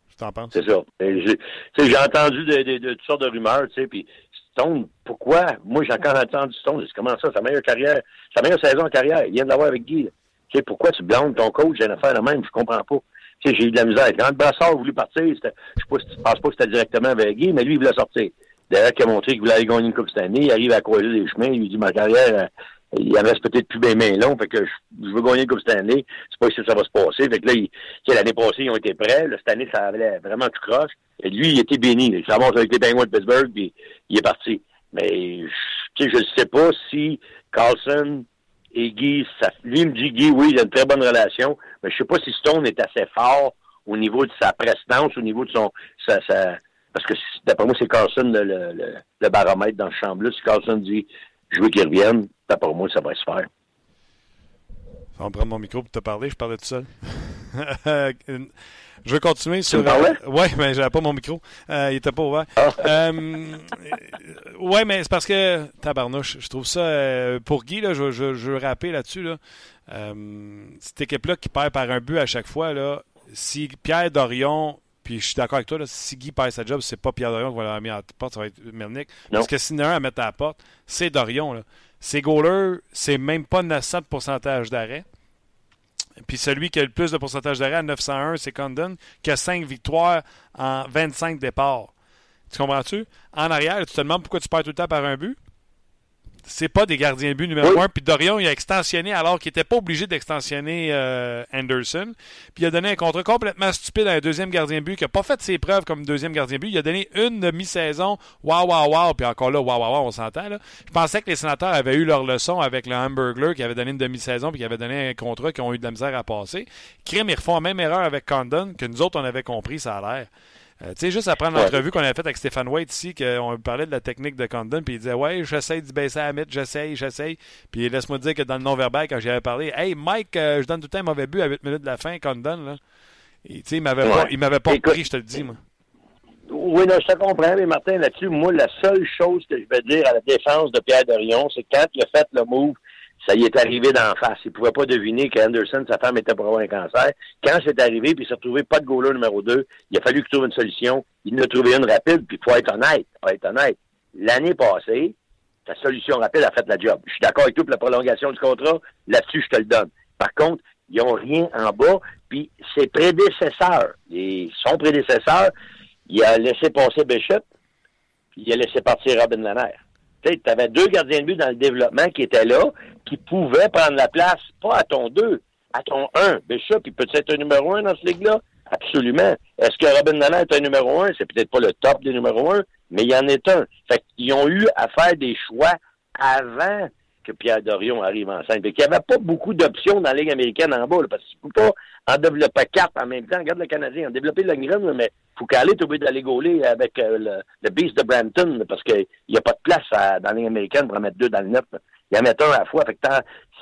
Tu t'en penses? C'est ça. J'ai- entendu de, de- de toutes sortes de rumeurs, tu sais, puis Stone, pourquoi? Moi, j'ai encore entendu Stone. J'ai dit, comment ça? Sa meilleure carrière, sa meilleure saison en carrière. Il vient de l'avoir avec Guy. Tu sais, pourquoi tu blâmes ton coach? D'une affaire de même? Je comprends pas. Tu sais, j'ai eu de la misère. Quand le Brassard voulu partir, je je pense pas que c'était directement avec Guy, mais lui, il voulait sortir. D'ailleurs, qui a montré qu'il voulait aller gagner une Coupe cette année. Il arrive à croiser les chemins. Il lui dit, ma carrière, il en reste peut-être plus bien main long. Fait que je, veux gagner Coupe cette année. C'est pas que ça va se passer. Fait que là, l'année passée, ils ont été prêts. Là, cette année, ça avait vraiment tout croche. Et lui, il était béni. là. Il s'avance avec les Penguins de Pittsburgh, puis il est parti. Mais, je- ne sais pas si Carlson et Guy, ça, lui me dit, Guy, oui, il a une très bonne relation, mais je sais pas si Stone est assez fort au niveau de sa prestance, au niveau de son, sa, sa- parce que d'après moi, c'est Carlson le, le, le- le baromètre dans ce chambre-là. Si Carlson dit, je veux qu'il revienne, d'après moi, ça va se faire. On va prendre mon micro pour te parler, je parlais tout seul. [laughs] je vais continuer sur. me parlais? ouais, mais j'avais pas mon micro. Euh, il était pas ouvert. Ah. Euh, ouais, mais c'est parce que tabarnouche, je trouve ça euh, pour Guy là, je, je, je veux rappeler là-dessus là. Euh, cette équipe-là qui perd par un but à chaque fois là, si Pierre Dorion Puis je suis d'accord avec toi, là, si Guy perd sa job, c'est pas Pierre Dorion qui va la mettre à la porte, ça va être Melnick. Parce que s'il y en a un à mettre à la porte, c'est Dorion. Là. Ces goalers, c'est même pas 900 de pourcentage d'arrêt. Puis celui qui a le plus de pourcentage d'arrêt à 901, c'est Condon, qui a 5 victoires en 25 départs. Tu comprends-tu? En arrière, tu te demandes pourquoi tu perds tout le temps par un but c'est pas des gardiens de but numéro un. Puis Dorion, il a extensionné alors qu'il n'était pas obligé d'extensionner euh, Anderson. Puis il a donné un contrat complètement stupide à un deuxième gardien de but qui n'a pas fait ses preuves comme deuxième gardien de but. Il a donné une demi-saison. Waouh, waouh, waouh. Puis encore là, waouh, waouh, waouh, on s'entend. Là. Je pensais que les sénateurs avaient eu leur leçon avec le Hamburglar qui avait donné une demi-saison puis qui avait donné un contrat qui ont eu de la misère à passer. Crime, ils refont la même erreur avec Condon que nous autres, on avait compris, ça a l'air. Euh, tu sais, juste après l'entrevue qu'on avait faite avec Stéphane White ici, qu'on parlait de la technique de Condon, puis il disait Ouais, j'essaie de baisser à mythe, j'essaye, j'essaye. Puis laisse-moi dire que dans le non-verbal, quand j'y avais parlé, Hey Mike, euh, je donne tout le temps un mauvais but à 8 minutes de la fin, Condon, là. Tu sais, il m'avait pas, il m'avait pas pris, je te le dis, moi. Oui, non, je te comprends, mais Martin, là-dessus, moi, la seule chose que je vais dire à la défense de Pierre Dorion, c'est quand il a fait le move ça y est arrivé d'en face. Il pouvait pas deviner qu'Anderson, sa femme, était pour avoir un cancer. Quand c'est arrivé, puis il s'est retrouvé pas de goaler numéro 2, il a fallu qu'il trouve une solution. Il en a trouvé une rapide, puis il faut être honnête. Faut être honnête. L'année passée, sa solution rapide a fait la job. Je suis d'accord avec tout pour la prolongation du contrat. Là-dessus, je te le donne. Par contre, ils n'ont rien en bas, puis ses prédécesseurs, et son prédécesseur, il a laissé passer Bishop, puis il a laissé partir Robin Lanaire tu avais deux gardiens de but dans le développement qui étaient là, qui pouvaient prendre la place, pas à ton deux, à ton un. Bishop, il peut être un numéro un dans ce ligue-là? Absolument. Est-ce que Robin Nanan est un numéro un? C'est peut-être pas le top des numéros un, mais il y en est un. Fait qu'ils ont eu à faire des choix avant que Pierre Dorion arrive en scène. Fait qu'il n'y avait pas beaucoup d'options dans la Ligue américaine en bas, parce que tu peux pas en développer quatre en même temps. Regarde le Canadien, en développer le Green, mais faut qu'elle est obligé d'aller gauler avec euh, le, Beast de Brampton, parce qu'il n'y a pas de place dans la Ligue américaine pour en mettre deux dans le net. Il y en met un à la fois. Fait que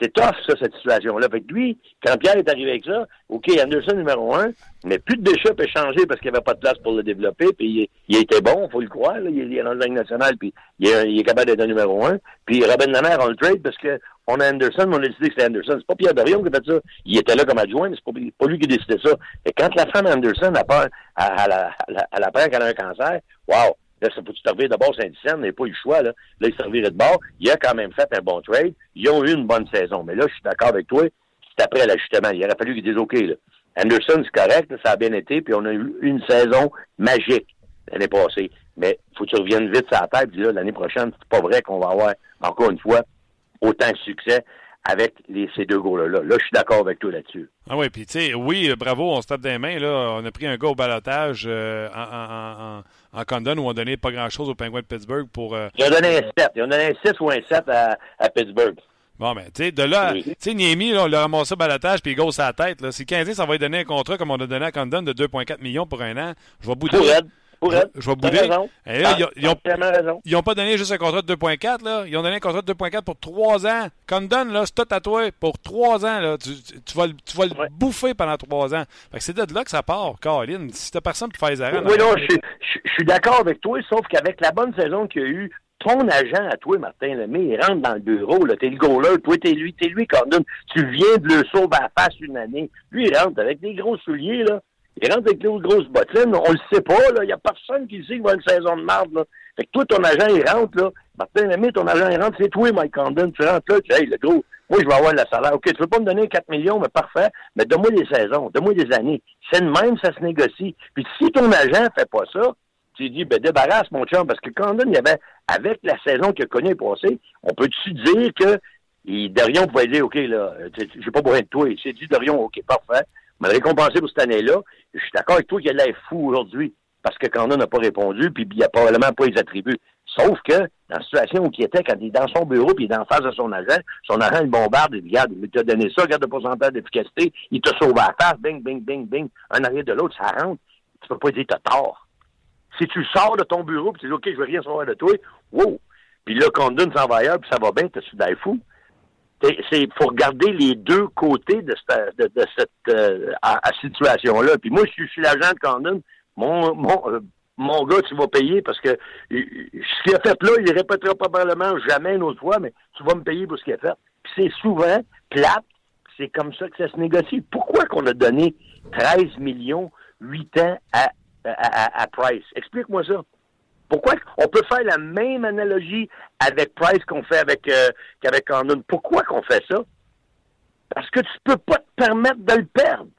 c'est tough, ça, cette situation-là. Fait que lui, quand Pierre est arrivé avec ça, OK, Anderson numéro un, mais plus de déchets peut changer parce qu'il n'y avait pas de place pour le développer, puis il, était bon, faut le croire. Il, est dans la Ligue nationale, puis il est, capable d'être un numéro un. Puis Robin Lanaire, on le trade parce que on a Anderson, mais on a décidé que c'était Anderson. C'est pas Pierre Dorion qui a fait ça. Il était là comme adjoint, mais c'est pas, pas lui qui a décidé ça. Et quand la femme Anderson a à, la, qu'elle a un cancer, wow! Là, ça faut servir de bord Saint-Dicenne, il n'a pas eu le choix. Là. là, il servirait de bord. Il a quand même fait un bon trade. Ils ont eu une bonne saison. Mais là, je suis d'accord avec toi. C'est après l'ajustement. Il aurait fallu qu'ils disent OK. Là. Anderson, c'est correct, ça a bien été, puis on a eu une saison magique l'année passée. Mais faut que tu reviennes vite sur la tête, puis là, l'année prochaine, c'est pas vrai qu'on va avoir, encore une fois, autant de succès avec ces deux goals-là. Là, je suis d'accord avec toi là-dessus. Ah oui, puis tu sais, oui, bravo, on se tape des mains. Là. On a pris un gars au balotage euh, en, Condon où on donnait pas grand-chose aux Penguins de Pittsburgh pour... Euh... Ils ont donné un 7. Ils ont donné un 6 ou un 7 à, à Pittsburgh. Bon, ben, tu sais, de là, tu sais, Niemi, là, on l'a ramassé au balotage puis il gosse sa tête. Là. Si 15 ça va lui donner un contrat comme on a donné à Condon de 2,4 millions pour un an, je vais bouder. Pour Je, vais bouder. Raison. là, ils, n'ont pas donné juste un contrat de 2.4, là. Ils ont donné un contrat de 2.4 pour 3 ans. Condon, là, c'est tout à toi pour 3 ans, là. Tu, tu vas, tu vas le bouffer pendant 3 ans. Fait que c'est de là que ça part, Caroline. Si t'as personne pour faire les arrêts. Oui, non, je, je, suis d'accord avec toi, sauf qu'avec la bonne saison qu'il y a eu, ton agent à toi, Martin Lemay, il rentre dans le bureau, là, t'es le goaler, toi, t'es lui, t'es lui, Condon. Tu viens de le sauver à la face une année. Lui, il rentre avec des gros souliers, là. Il rentre avec les grosses bottines, on le sait pas. Il n'y a personne qui sait qu'il va une saison de marde, là. Fait que toi, ton agent, il rentre, là. Martin Lemay, ton agent, il rentre, c'est toi, Mike Condon. Tu rentres là, tu dis, hey, le gros, moi, je vais avoir le salaire. OK, tu veux pas me donner 4 millions, mais parfait, mais donne-moi des saisons, donne-moi des années. C'est de même, ça se négocie. Puis si ton agent fait pas ça, tu dis, ben, débarrasse, mon chum, parce que Condon, il avait, avec la saison qu'il a connue passée, on peut-tu dire que, il, Dorion pouvait dire, OK, là, j'ai pas besoin de toi. Il s'est dit, Dorion, OK, parfait m'a récompensé pour cette année-là. Je suis d'accord avec toi qu'il a l'air fou aujourd'hui parce que Condon n'a pas répondu, puis il n'a probablement pas les attributs. Sauf que, dans la situation où il était, quand il est dans son bureau, puis il est en face de son agent, son agent, il bombarde, il regarde, il t'a donné ça, regarde le pourcentage d'efficacité, il t'a sauvé la face, bing, bing, bing, bing, un arrière de l'autre, ça rentre. Tu peux pas dire t'as tort. Si tu sors de ton bureau, puis tu dis, OK, je veux rien savoir de toi, wow! Puis là, Condon s'en va ailleurs, puis ça va bien, d'aller fou? C'est faut regarder les deux côtés de cette, de, cette euh, situation-là. Puis moi, je suis, l'agent de Condon. Mon, mon, euh, mon gars, tu vas payer parce que ce qu'il a fait là, il répétera probablement jamais une autre fois, mais tu vas me payer pour ce qu'il a fait. Puis c'est souvent plate. C'est comme ça que ça se négocie. Pourquoi qu'on a donné 13 millions 8 ans à à, à Price? Explique-moi ça. Pourquoi on peut faire la même analogie avec Price qu'on fait avec euh, qu'avec? Pourquoi qu'on fait ça? Parce que tu peux pas te permettre de le perdre.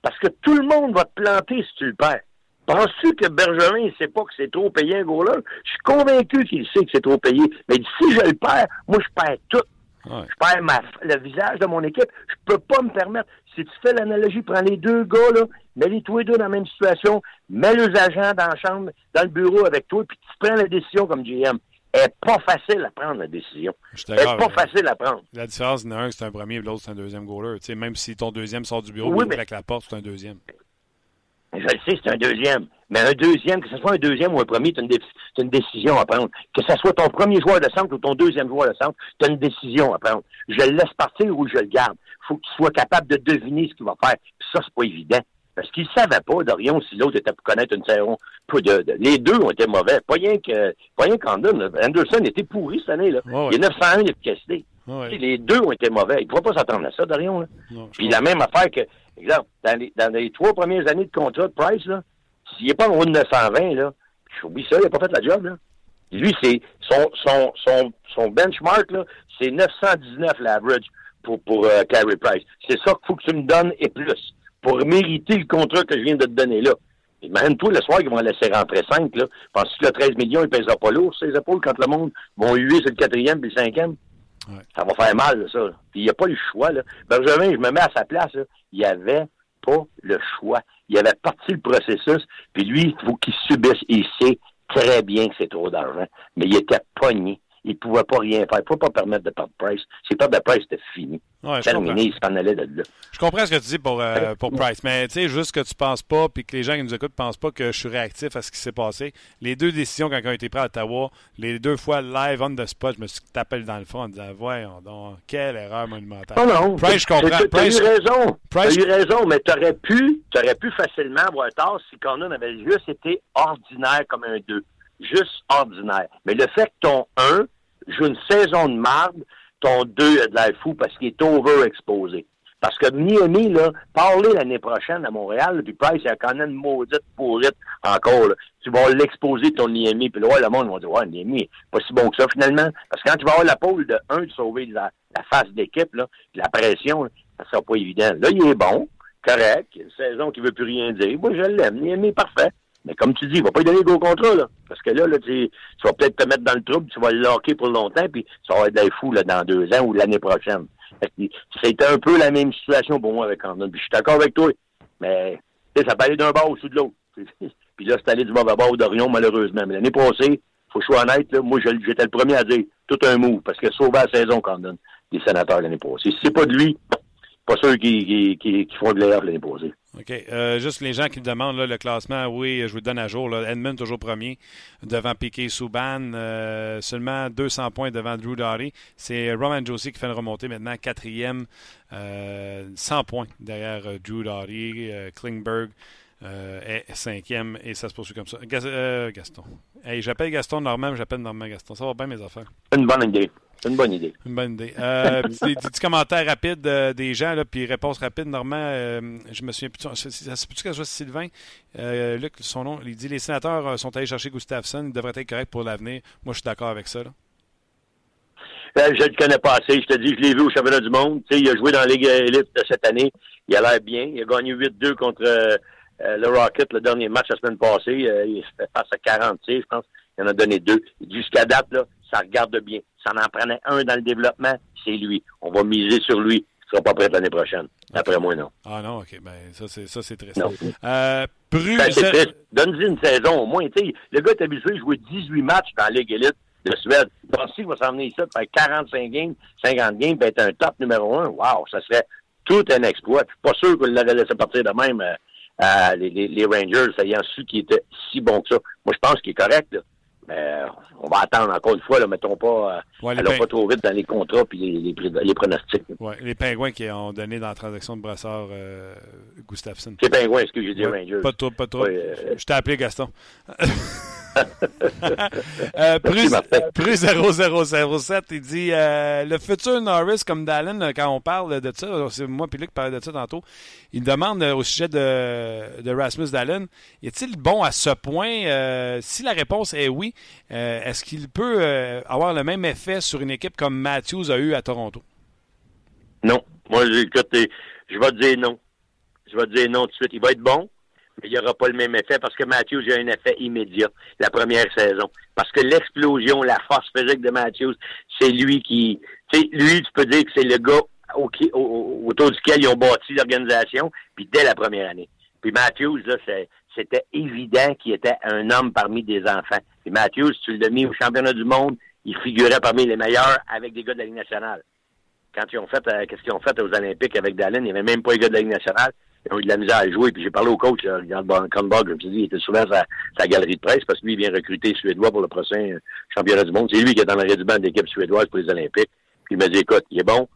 Parce que tout le monde va te planter si tu le perds. Penses-tu que Bergerin ne sait pas que c'est trop payé un gros-là? Je suis convaincu qu'il sait que c'est trop payé. Mais si je le perds, moi, je perds tout. Je perds ma, le visage de mon équipe. Je peux pas me permettre. Si tu fais l'analogie, prends les deux gars, là, mets-les tous les deux dans la même situation, mets les agents dans la chambre, dans le bureau avec toi, puis tu prends la décision comme GM. Elle n'est pas facile à prendre, la décision. Elle n'est pas facile à prendre. La différence, il y en a un, c'est un premier, et l'autre, c'est un deuxième goaler. Tu sais, même si ton deuxième sort du bureau, oui, mais... avec la porte, c'est un deuxième. Je le sais, c'est un deuxième. Mais un deuxième, que ce soit un deuxième ou un premier, tu as, une décision à prendre. Que ce soit ton premier joueur de centre ou ton deuxième joueur de centre, tu as une décision à prendre. Je le laisse partir ou je le garde. Il faut que tu sois capable de deviner ce qu'il va faire. Puis ça, c'est pas évident. Parce qu'il ne savait pas, Dorion, si l'autre était pour connaître une saison. De, les deux ont été mauvais. Pas rien que, pas rien qu'Andon. Anderson était pourri cette année, là. Il y a 901, il est cassé. Les deux ont été mauvais. Il ne pourra pas s'attendre à ça, Dorion, là. Puis la même affaire que, exemple, dans les, dans les trois premières années de contrat de Price, là, s'il n'est pas en haut de 920, là, j'oublie ça, il n'a pas fait la job, là. Lui, c'est son, son, son, son benchmark, là, c'est 919 l'average pour, pour euh, Price. C'est ça qu'il faut que tu me donnes et plus pour mériter le contrat que je viens de te donner là. Imagine-toi le soir qu'ils vont laisser rentrer 5, là. Penses-tu que le 13 millions, il pèsera pas lourd ses épaules quand le monde vont huer sur le quatrième puis le cinquième? Ça va faire mal, ça. Puis il n'y a pas le choix, là. Benjamin, je me mets à sa place. Il n'y avait pas le choix. Il avait parti le processus, puis lui, il faut qu'il subisse. Il sait très bien que c'est trop d'argent, mais il était pogné il ne pouvait pas rien faire. Il ne pouvait pas permettre de perdre Price. S'il perdre de Price, c'était fini. Ouais, Terminé, il s'en allait de là. Je comprends ce que tu dis pour, euh, pour Price, mais tu sais, juste que tu ne penses pas, puis que les gens qui nous écoutent ne pensent pas que je suis réactif à ce qui s'est passé. Les deux décisions, quand ont été prises à Ottawa, les deux fois live on the spot, je me suis tapé dans le fond en disant, voyons donc, quelle erreur monumentale. Non, non. Price, je comprends. Tu as eu raison. Tu as eu raison, mais tu aurais pu, aurais pu facilement avoir tort si Conan avait juste été ordinaire comme un 2 juste ordinaire. Mais le fait que ton 1 joue une saison de marde, ton 2 a de l'air fou parce qu'il est overexposé. Parce que Miami, là, parler l'année prochaine à Montréal, puis Price, il a quand même maudite pourrite encore. Là. Tu vas l'exposer ton Miami, puis là, le monde va dire Ouais, Miami, pas si bon que ça finalement. Parce que quand tu vas avoir la pôle de 1 de sauver la, face d'équipe, là, la pression, ça sera pas évident. Là, il est bon, correct, une saison qui veut plus rien dire. Moi, je l'aime. Miami parfait. Mais comme tu dis, il va pas lui donner le gros contrat, là. Parce que là, là tu, vas peut-être te mettre dans le trouble, tu vas le locker pour longtemps, puis ça va être des fou là, dans deux ans ou l'année prochaine. C'était un peu la même situation pour moi avec Camden. Puis je suis d'accord avec toi. Mais ça peut aller d'un bord au-dessus de l'autre. [laughs] puis là, c'est allé du mauvais bord d'Orion, malheureusement. Mais l'année passée, faut que je sois honnête, là, moi, j'étais le premier à dire tout un mot, parce que sauver la saison, Camden, des sénateurs l'année passée. Si c'est pas de lui, pas ceux qui, qui, qui, font de l'air l'année passée. OK. Euh, juste les gens qui me demandent le classement, oui, je vous le donne à jour. Edmund toujours premier devant Piquet Souban, euh, seulement 200 points devant Drew Doughty. C'est Roman Josie qui fait une remontée maintenant, quatrième, euh, 100 points derrière euh, Drew Doughty, Klingberg. est cinquième et ça se poursuit comme ça. Gaston. Hey, j'appelle Gaston Normand, j'appelle Normand Gaston. Ça va bien mes affaires? Une bonne idée. C'est une bonne idée. Une bonne idée. Euh, des, petits commentaires rapides euh, des gens, là, puis réponses rapides. Normand, euh, je me souviens plus. Ça se peut-tu que soit Sylvain? Euh, Luc, son nom, il dit les sénateurs sont allés chercher Gustafsson, il devrait être correct pour l'avenir. Moi, je suis d'accord avec ça. Là. Ben, je ne le connais pas assez. Je te dis, je l'ai vu au championnat du monde. il a joué dans la Ligue élite de cette année. Il a l'air bien. Il a gagné 8-2 contre le Rocket le dernier match la semaine passée. il fait face à 40 je pense. Il en a donné deux. Jusqu'à date, là, ça regarde bien. Ça en prenait un dans le développement, c'est lui. On va miser sur lui. Il sera pas prêt l'année prochaine. Après moi, non. Ah non, OK. Ben, ça, c'est, ça, c'est triste. Euh, Bruce... Ben, c'est triste. Donne-lui une saison au moins. le gars est habitué à jouer 18 matchs dans la Ligue élite de Suède. pense qu'il va s'emmener ici, faire 45 games, 50 games, puis être un top numéro un. Wow, ça serait tout un exploit. Je suis pas sûr qu'on l'aurait laissé partir de même euh, les, les, Rangers, ayant su qu'il était si bon que ça. Moi, je pense qu'il est correct. Là. Mais on va attendre encore une fois, là, mettons pas, euh, pas trop vite dans les contrats et les, les, pronostics. Ouais, les pingouins qui ont donné dans la transaction de Brassard euh, Gustafsson. C'est pingouins, est-ce que j'ai dit Rangers? Pas trop, pas trop. Euh, je t'ai appelé Gaston. [laughs] euh, Pru 0007, il dit euh, le futur Norris comme Dallin, quand on parle de ça, c'est moi et Luc parlait de ça tantôt, il demande au sujet de, de Rasmus Dallin, est-il bon à ce point? Euh, si la réponse est oui, euh, est-ce qu'il peut avoir le même effet sur une équipe comme Matthews a eu à Toronto? Non. Moi, écoute, je vais te dire non. Je vais te dire non tout de suite. Il va être bon, mais il n'y aura pas le même effet parce que Matthews a un effet immédiat la première saison. Parce que l'explosion, la force physique de Matthews, c'est lui qui... Lui, tu peux dire que c'est le gars autour duquel ils ont bâti l'organisation, puis dès la première année. Puis Matthews, là, c'était évident qu'il était un homme parmi des enfants. Puis Matthews, tu l'as mis au championnat du monde, il figurait parmi les meilleurs avec des gars de la Ligue nationale. Quand ils ont fait, euh, qu'est-ce qu'ils ont fait aux Olympiques avec Dallin, il n'y avait même pas les gars de la Ligue nationale ils ont eu de la misère à jouer. Puis j'ai parlé au coach, Regarde Kronborg, comme tu dis, il était souvent à sa, galerie de presse parce que lui, il vient recruter Suédois pour le prochain championnat du monde. C'est lui qui est dans le banc de l'équipe suédoise pour les Olympiques. Puis il m'a dit, écoute, il est bon,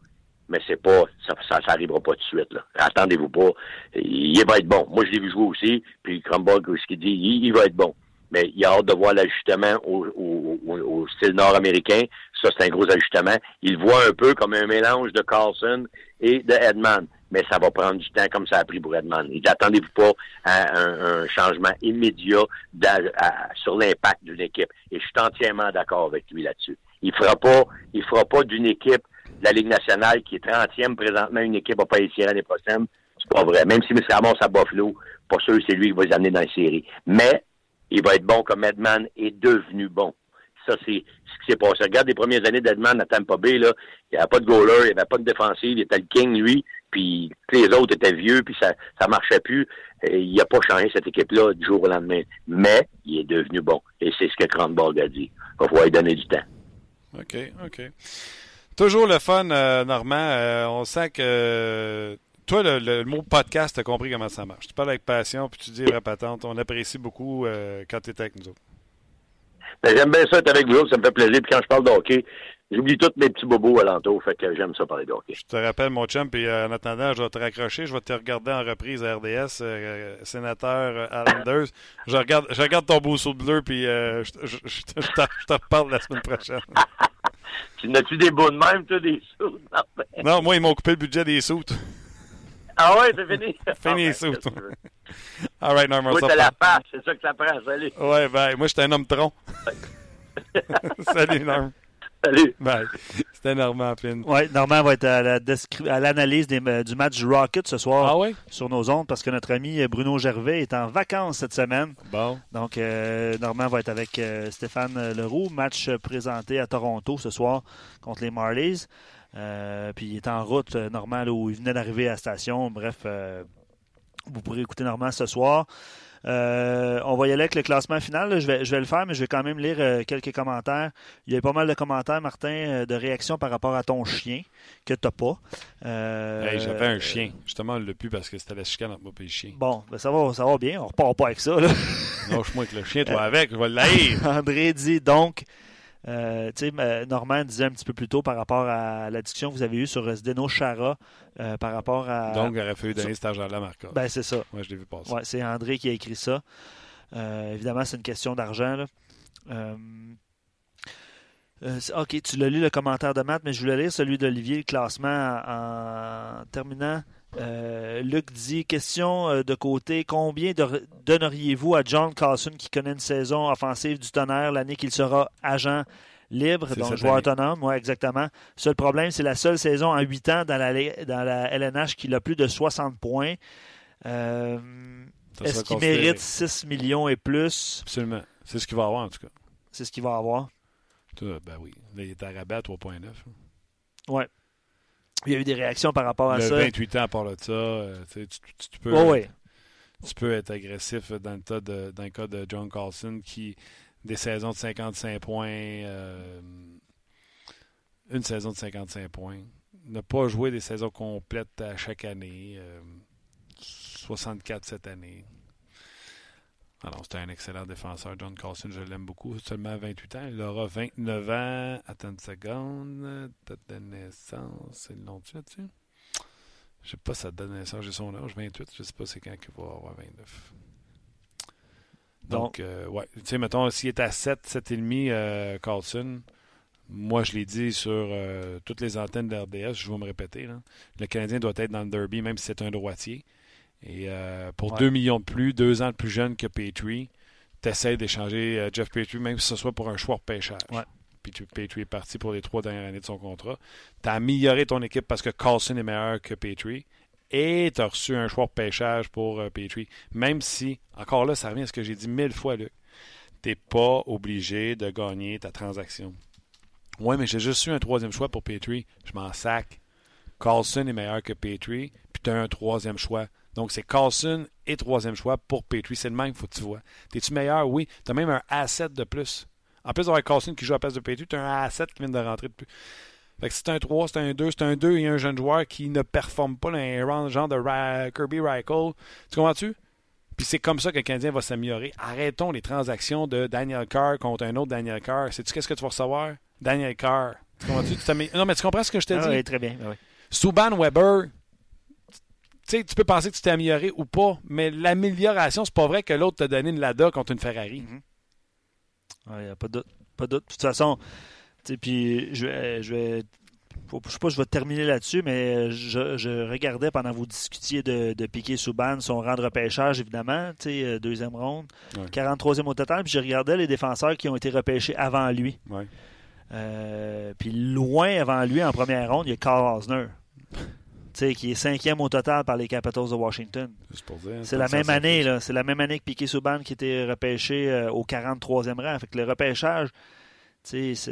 mais c'est pas, ça, ça, arrivera pas tout de suite, là. Attendez-vous pas. Il, va être bon. Moi, je l'ai vu jouer aussi. Puis Kronborg, ce qu'il dit, il, va être bon. Mais il a hâte de voir l'ajustement au, au, au, style nord-américain. Ça, c'est un gros ajustement. Il voit un peu comme un mélange de Carlson et de Edman mais ça va prendre du temps comme ça a pris pour Edmond. Il attendez-vous pas à un, changement immédiat sur l'impact d'une équipe. Et je suis entièrement d'accord avec lui là-dessus. Il fera pas, il fera pas d'une équipe la Ligue nationale qui est 30e présentement une équipe à pas essayer l'année prochaine. C'est pas vrai. Même si M. Ramos à Buffalo, pas sûr c'est lui qui va les amener dans la série. Mais il va être bon comme Edman est devenu bon. Ça, c'est ce qui s'est passé. Regarde les premières années d'Edman à Tampa Bay, là. Il n'y avait pas de goaler, il n'y avait pas de défensive, il était le king, lui puis les autres étaient vieux, puis ça ça marchait plus. Il n'a pas changé cette équipe-là du jour au lendemain. Mais il est devenu bon. Et c'est ce que Cronborg a dit. Il va falloir lui donner du temps. OK, OK. Toujours le fun, euh, Normand. Euh, on sent que toi, le, mot podcast, tu as compris comment ça marche. Tu parles avec passion, puis tu dis répétante. On apprécie beaucoup euh, quand tu es avec nous autres. Ben, j'aime bien ça être avec vous, ça me fait plaisir. Puis quand je parle de hockey, J'oublie tous mes petits bobos alentour, fait que j'aime ça parler de hockey. Je te rappelle, mon chum, puis euh, en attendant, je vais te raccrocher, je vais te regarder en reprise à RDS, euh, sénateur euh, Je regarde, je regarde ton beau saut bleu, puis je, je, te reparle la semaine prochaine. [laughs] tu n'as-tu des beaux de même, toi, des sous? Non, moi, ils m'ont coupé le budget des sous. Ah ouais, c'est fini? [laughs] fini les sous. [laughs] All right, Norman. Moi, c'est la c'est ça que ça prend, salut. Ouais, ben, moi, j'étais un homme tronc. [laughs] salut, Norman. Salut. [laughs] C'était Normand Pin. Oui, Normand va être à l'analyse euh, du match du Rocket ce soir ah sur nos ondes parce que notre ami Bruno Gervais est en vacances cette semaine. Bon. Donc, euh, Normand va être avec euh, Stéphane Leroux. Match présenté à Toronto ce soir contre les Marlies. puis il est en route, Normand, où il venait d'arriver à la station. Bref, vous pourrez écouter Normand ce soir. Euh, on va y aller avec le classement final. Je, vais, je vais le faire, mais je vais quand même lire euh, quelques commentaires. Il y a pas mal de commentaires, Martin, euh, de réactions par rapport à ton chien que tu n'as pas. J'avais un chien. Justement, on l'a plus parce que c'était la chicane entre moi et le chien. Bon, ben ça, va, ça va bien. On repart pas avec ça. Lâche-moi avec le chien, toi [laughs] avec. Je vais l'haïr. André dit donc euh, Normand disait un petit peu plus tôt par rapport à la discussion que vous avez eue sur Zdeno Chara euh, par rapport à. Donc, il aurait fallu donner cet argent-là Marca. Ben, c'est ça. Moi, je l'ai vu passer. Ouais, c'est André qui a écrit ça. Euh, évidemment, c'est une question d'argent. Euh, ok, tu l'as lu le commentaire de Matt, mais je voulais lire celui d'Olivier, le classement en terminant. Euh, Luc dit question euh, de côté combien donneriez-vous à John Carson qui connaît une saison offensive du tonnerre l'année qu'il sera agent libre, donc joueur autonome, ouais, exactement. Seul problème, c'est la seule saison en 8 ans dans la, dans la LNH qu'il a plus de 60 points. Euh, est-ce qu'il mérite 6 millions et plus? Absolument. C'est ce qu'il va avoir, en tout cas. C'est ce qu'il va avoir. ben oui. il est à rabat à 3,9. Ouais. Il y a eu des réactions par rapport à ça. 28 ans à part de ça, euh, tu, peux, tu peux être agressif dans le, cas de, dans le cas de John Carlson qui, des saisons de 55 points, euh, une saison de 55 points, ne pas jouer des saisons complètes à chaque année, 64 euh, cette année. Alors, c'était un excellent défenseur, John Carlson. Je l'aime beaucoup. Seulement 28 ans. Il aura 29 ans. Attends une seconde. Date de naissance. C'est le nom là-dessus? Je sais pas sa date de naissance. J'ai son âge. 28. Je sais pas c'est quand qu'il va avoir 29. Donc, euh, ouais. Tu sais, mettons, s'il est à 7, 7,5, euh, Carlson, moi, je l'ai dit sur euh, toutes les antennes de RDS, je vais me répéter. Là. Le Canadien doit être dans le derby, même si c'est un droitier. Et euh, pour Ouais. 2 millions de plus, 2 ans de plus jeune que Petrie, tu essaies d'échanger euh, Jeff Petrie, même si ce soit pour un choix de pêchage. Ouais. Puis tu- Petrie est parti pour les trois dernières années de son contrat. Tu as amélioré ton équipe parce que Carlson est meilleur que Petrie. Et tu as reçu un choix de pêchage pour euh, Petrie. Même si, encore là, ça revient à ce que j'ai dit mille fois, Luc. Tu pas obligé de gagner ta transaction. Ouais, mais j'ai juste eu un troisième choix pour Petrie. Je m'en sac. Carlson est meilleur que Petrie, puis tu as un troisième choix. Donc, c'est Carlson et troisième choix pour Petrie. C'est le même, faut que tu vois. T'es-tu meilleur? Oui. Tu as même un asset de plus. En plus d'avoir Carlson qui joue à la place de Petrie, tu as un asset qui vient de rentrer de plus. Fait que c'est un 3, c'est un 2, c'est un 2 et un jeune joueur qui ne performe pas dans un genre de Ra- Kirby Reichel. Tu comprends-tu? Puis c'est comme ça que le Canadien va s'améliorer. Arrêtons les transactions de Daniel Carr contre un autre Daniel Carr. Sais-tu qu'est-ce que tu vas recevoir? Daniel Carr. Tu comprends-tu? Non, mais tu comprends ce que je te Ah dis? oui, très bien. Ah oui. Subban Weber, sais, tu peux penser que tu t'es amélioré ou pas, mais l'amélioration, c'est pas vrai que l'autre t'a donné une Lada contre une Ferrari. Il n'y a pas de doute. Pas de doute. De toute façon, tu sais, puis je vais. Je vais je sais pas, je vais terminer là-dessus, mais je, je regardais pendant que vous discutiez de, de Piquet Souban, son rang de repêchage, évidemment, tu sais, euh, deuxième ronde, Ouais. 43e au total, puis je regardais les défenseurs qui ont été repêchés avant lui. Ouais. Euh, puis loin avant lui, en première ronde, il y a Carl Osner, [laughs] qui est cinquième au total par les Capitals de Washington. C'est la ça, même année, là. C'est la même année que Piquet Souban qui était repêché euh, au 43e rang. Fait que le repêchage, c'est ça.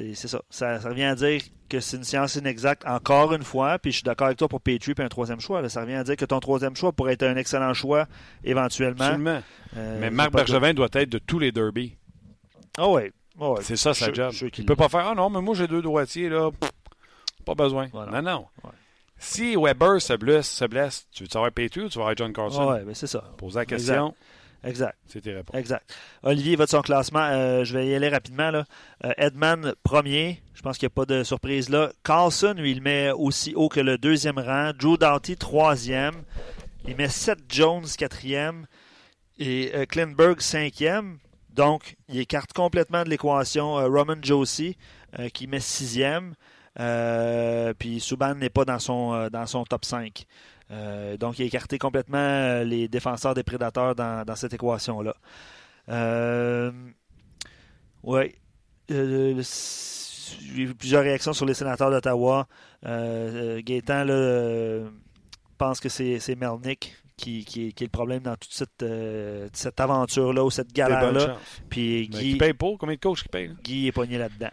ça. ça revient à dire que c'est une science inexacte encore une fois. Puis je suis d'accord avec toi pour Petrie puis un troisième choix. là. Ça revient à dire que ton troisième choix pourrait être un excellent choix éventuellement. Absolument. Euh, Mais Marc. Bergevin doit être de tous les derbies. Ah ouais. Ah ouais. C'est ça sa Je- job. je Il peut pas faire Ah non, mais moi j'ai deux droitiers, là. Pff, Pas besoin. Voilà. Non, non. Ouais. Si Weber se blesse, se blesse, tu veux savoir Petrie ou tu vas avoir John Carlson? Ah ouais, ben c'est ça. Poser la question, Exact. c'est tes réponses. Exact. Olivier va de son classement? Euh, je vais y aller rapidement. Là. Euh, Edman, premier. Je pense qu'il n'y a pas de surprise là. Carlson, lui, il met aussi haut que le deuxième rang. Drew Doughty, troisième. Il met Seth Jones, quatrième. Et euh, Klinberg, cinquième. Donc, il écarte complètement de l'équation euh, Roman Josie, qui met sixième. Euh, puis Subban n'est pas dans son, euh, dans son top 5. Euh, donc, il a écarté complètement les défenseurs des prédateurs dans, cette équation-là. Oui. J'ai vu plusieurs réactions sur les sénateurs d'Ottawa. Gaétan là, pense que c'est Melnick qui, qui, est- qui est le problème dans toute cette, euh, cette aventure-là ou cette galère-là. Puis Mais Guy, qui paye pour? Combien de coachs qui payent? Guy est pogné là-dedans.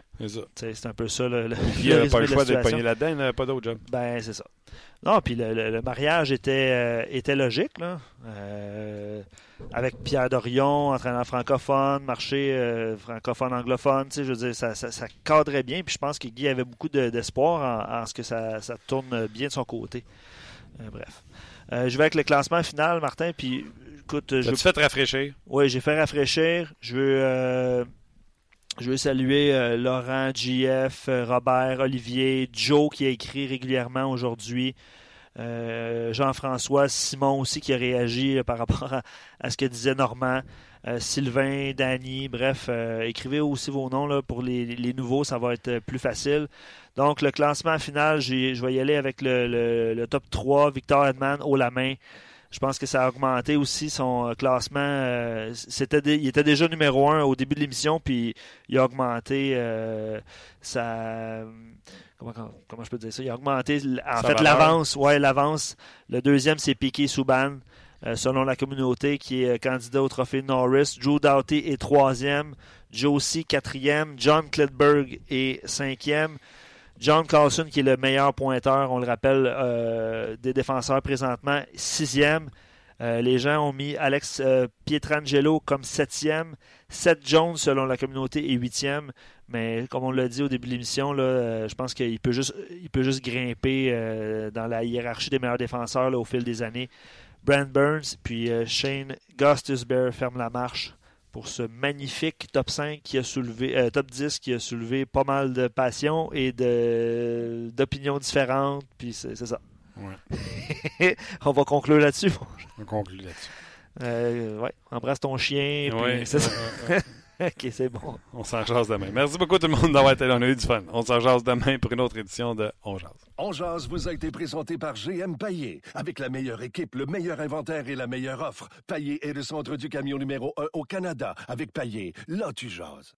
C'est un peu ça le, le, Guy n'avait pas le de choix d'être pogné là-dedans, il n'avait pas d'autre job. Ben, c'est ça. Non, puis le, le- le mariage était, euh, était logique, là. Euh, avec Pierre Dorion, entraîneur francophone, marché francophone-anglophone, tu sais, je veux dire, ça, ça, ça cadrait bien. Puis je pense que Guy avait beaucoup de- d'espoir en, en ce que ça, ça tourne bien de son côté. Bref. Euh, je vais avec le classement final, Martin, puis écoute, je fait te rafraîchir? oui, j'ai fait rafraîchir. Je veux, euh, je veux saluer euh, Laurent, JF, Robert, Olivier, Joe qui a écrit régulièrement aujourd'hui. Jean-François, Simon aussi qui a réagi par rapport à, à ce que disait Normand. Euh, Sylvain, Danny, bref, euh, écrivez aussi vos noms là, pour les, les nouveaux, ça va être euh, plus facile. Donc, le classement final, je vais y aller avec le, le- le top 3, Victor Edman haut la main. Je pense que ça a augmenté aussi son classement. euh, c'était il était déjà numéro un au début de l'émission, puis il a augmenté euh, sa. Comment, comment je peux dire ça? Il a augmenté en Sa fait l'avance. Ouais, l'avance. Le deuxième, c'est Piqué Souban, selon la communauté, qui est euh, candidat au trophée Norris. Drew Doughty est troisième. Josie, quatrième. John Klitberg est cinquième. John Carlson, qui est le meilleur pointeur, on le rappelle, euh, des défenseurs présentement, sixième. Euh, les gens ont mis Alex euh, Pietrangelo comme septième. Seth Jones, selon la communauté, est huitième. Mais comme on l'a dit au début de l'émission, euh, je pense qu'il peut juste, il peut juste grimper euh, dans la hiérarchie des meilleurs défenseurs là, au fil des années. Brand Burns, puis euh, Shane Gostisbehere ferme la marche pour ce magnifique top 5 qui a soulevé, euh, top 10 qui a soulevé pas mal de passions et de, d'opinions différentes. Puis c'est, ça. Ouais. [laughs] on va conclure là-dessus. On conclut là-dessus. Euh, ouais, embrasse ton chien. puis Ouais, c'est ça. [laughs] [laughs] ok, c'est bon. On s'en jase demain. Merci beaucoup tout le monde d'avoir été là. On a eu du fun. On s'en jase demain pour une autre édition de On jase. On jase vous a été présenté par GM Paillé. Avec la meilleure équipe, le meilleur inventaire et la meilleure offre. Paillé est le centre du camion numéro 1 au Canada. Avec Paillé, là tu jases.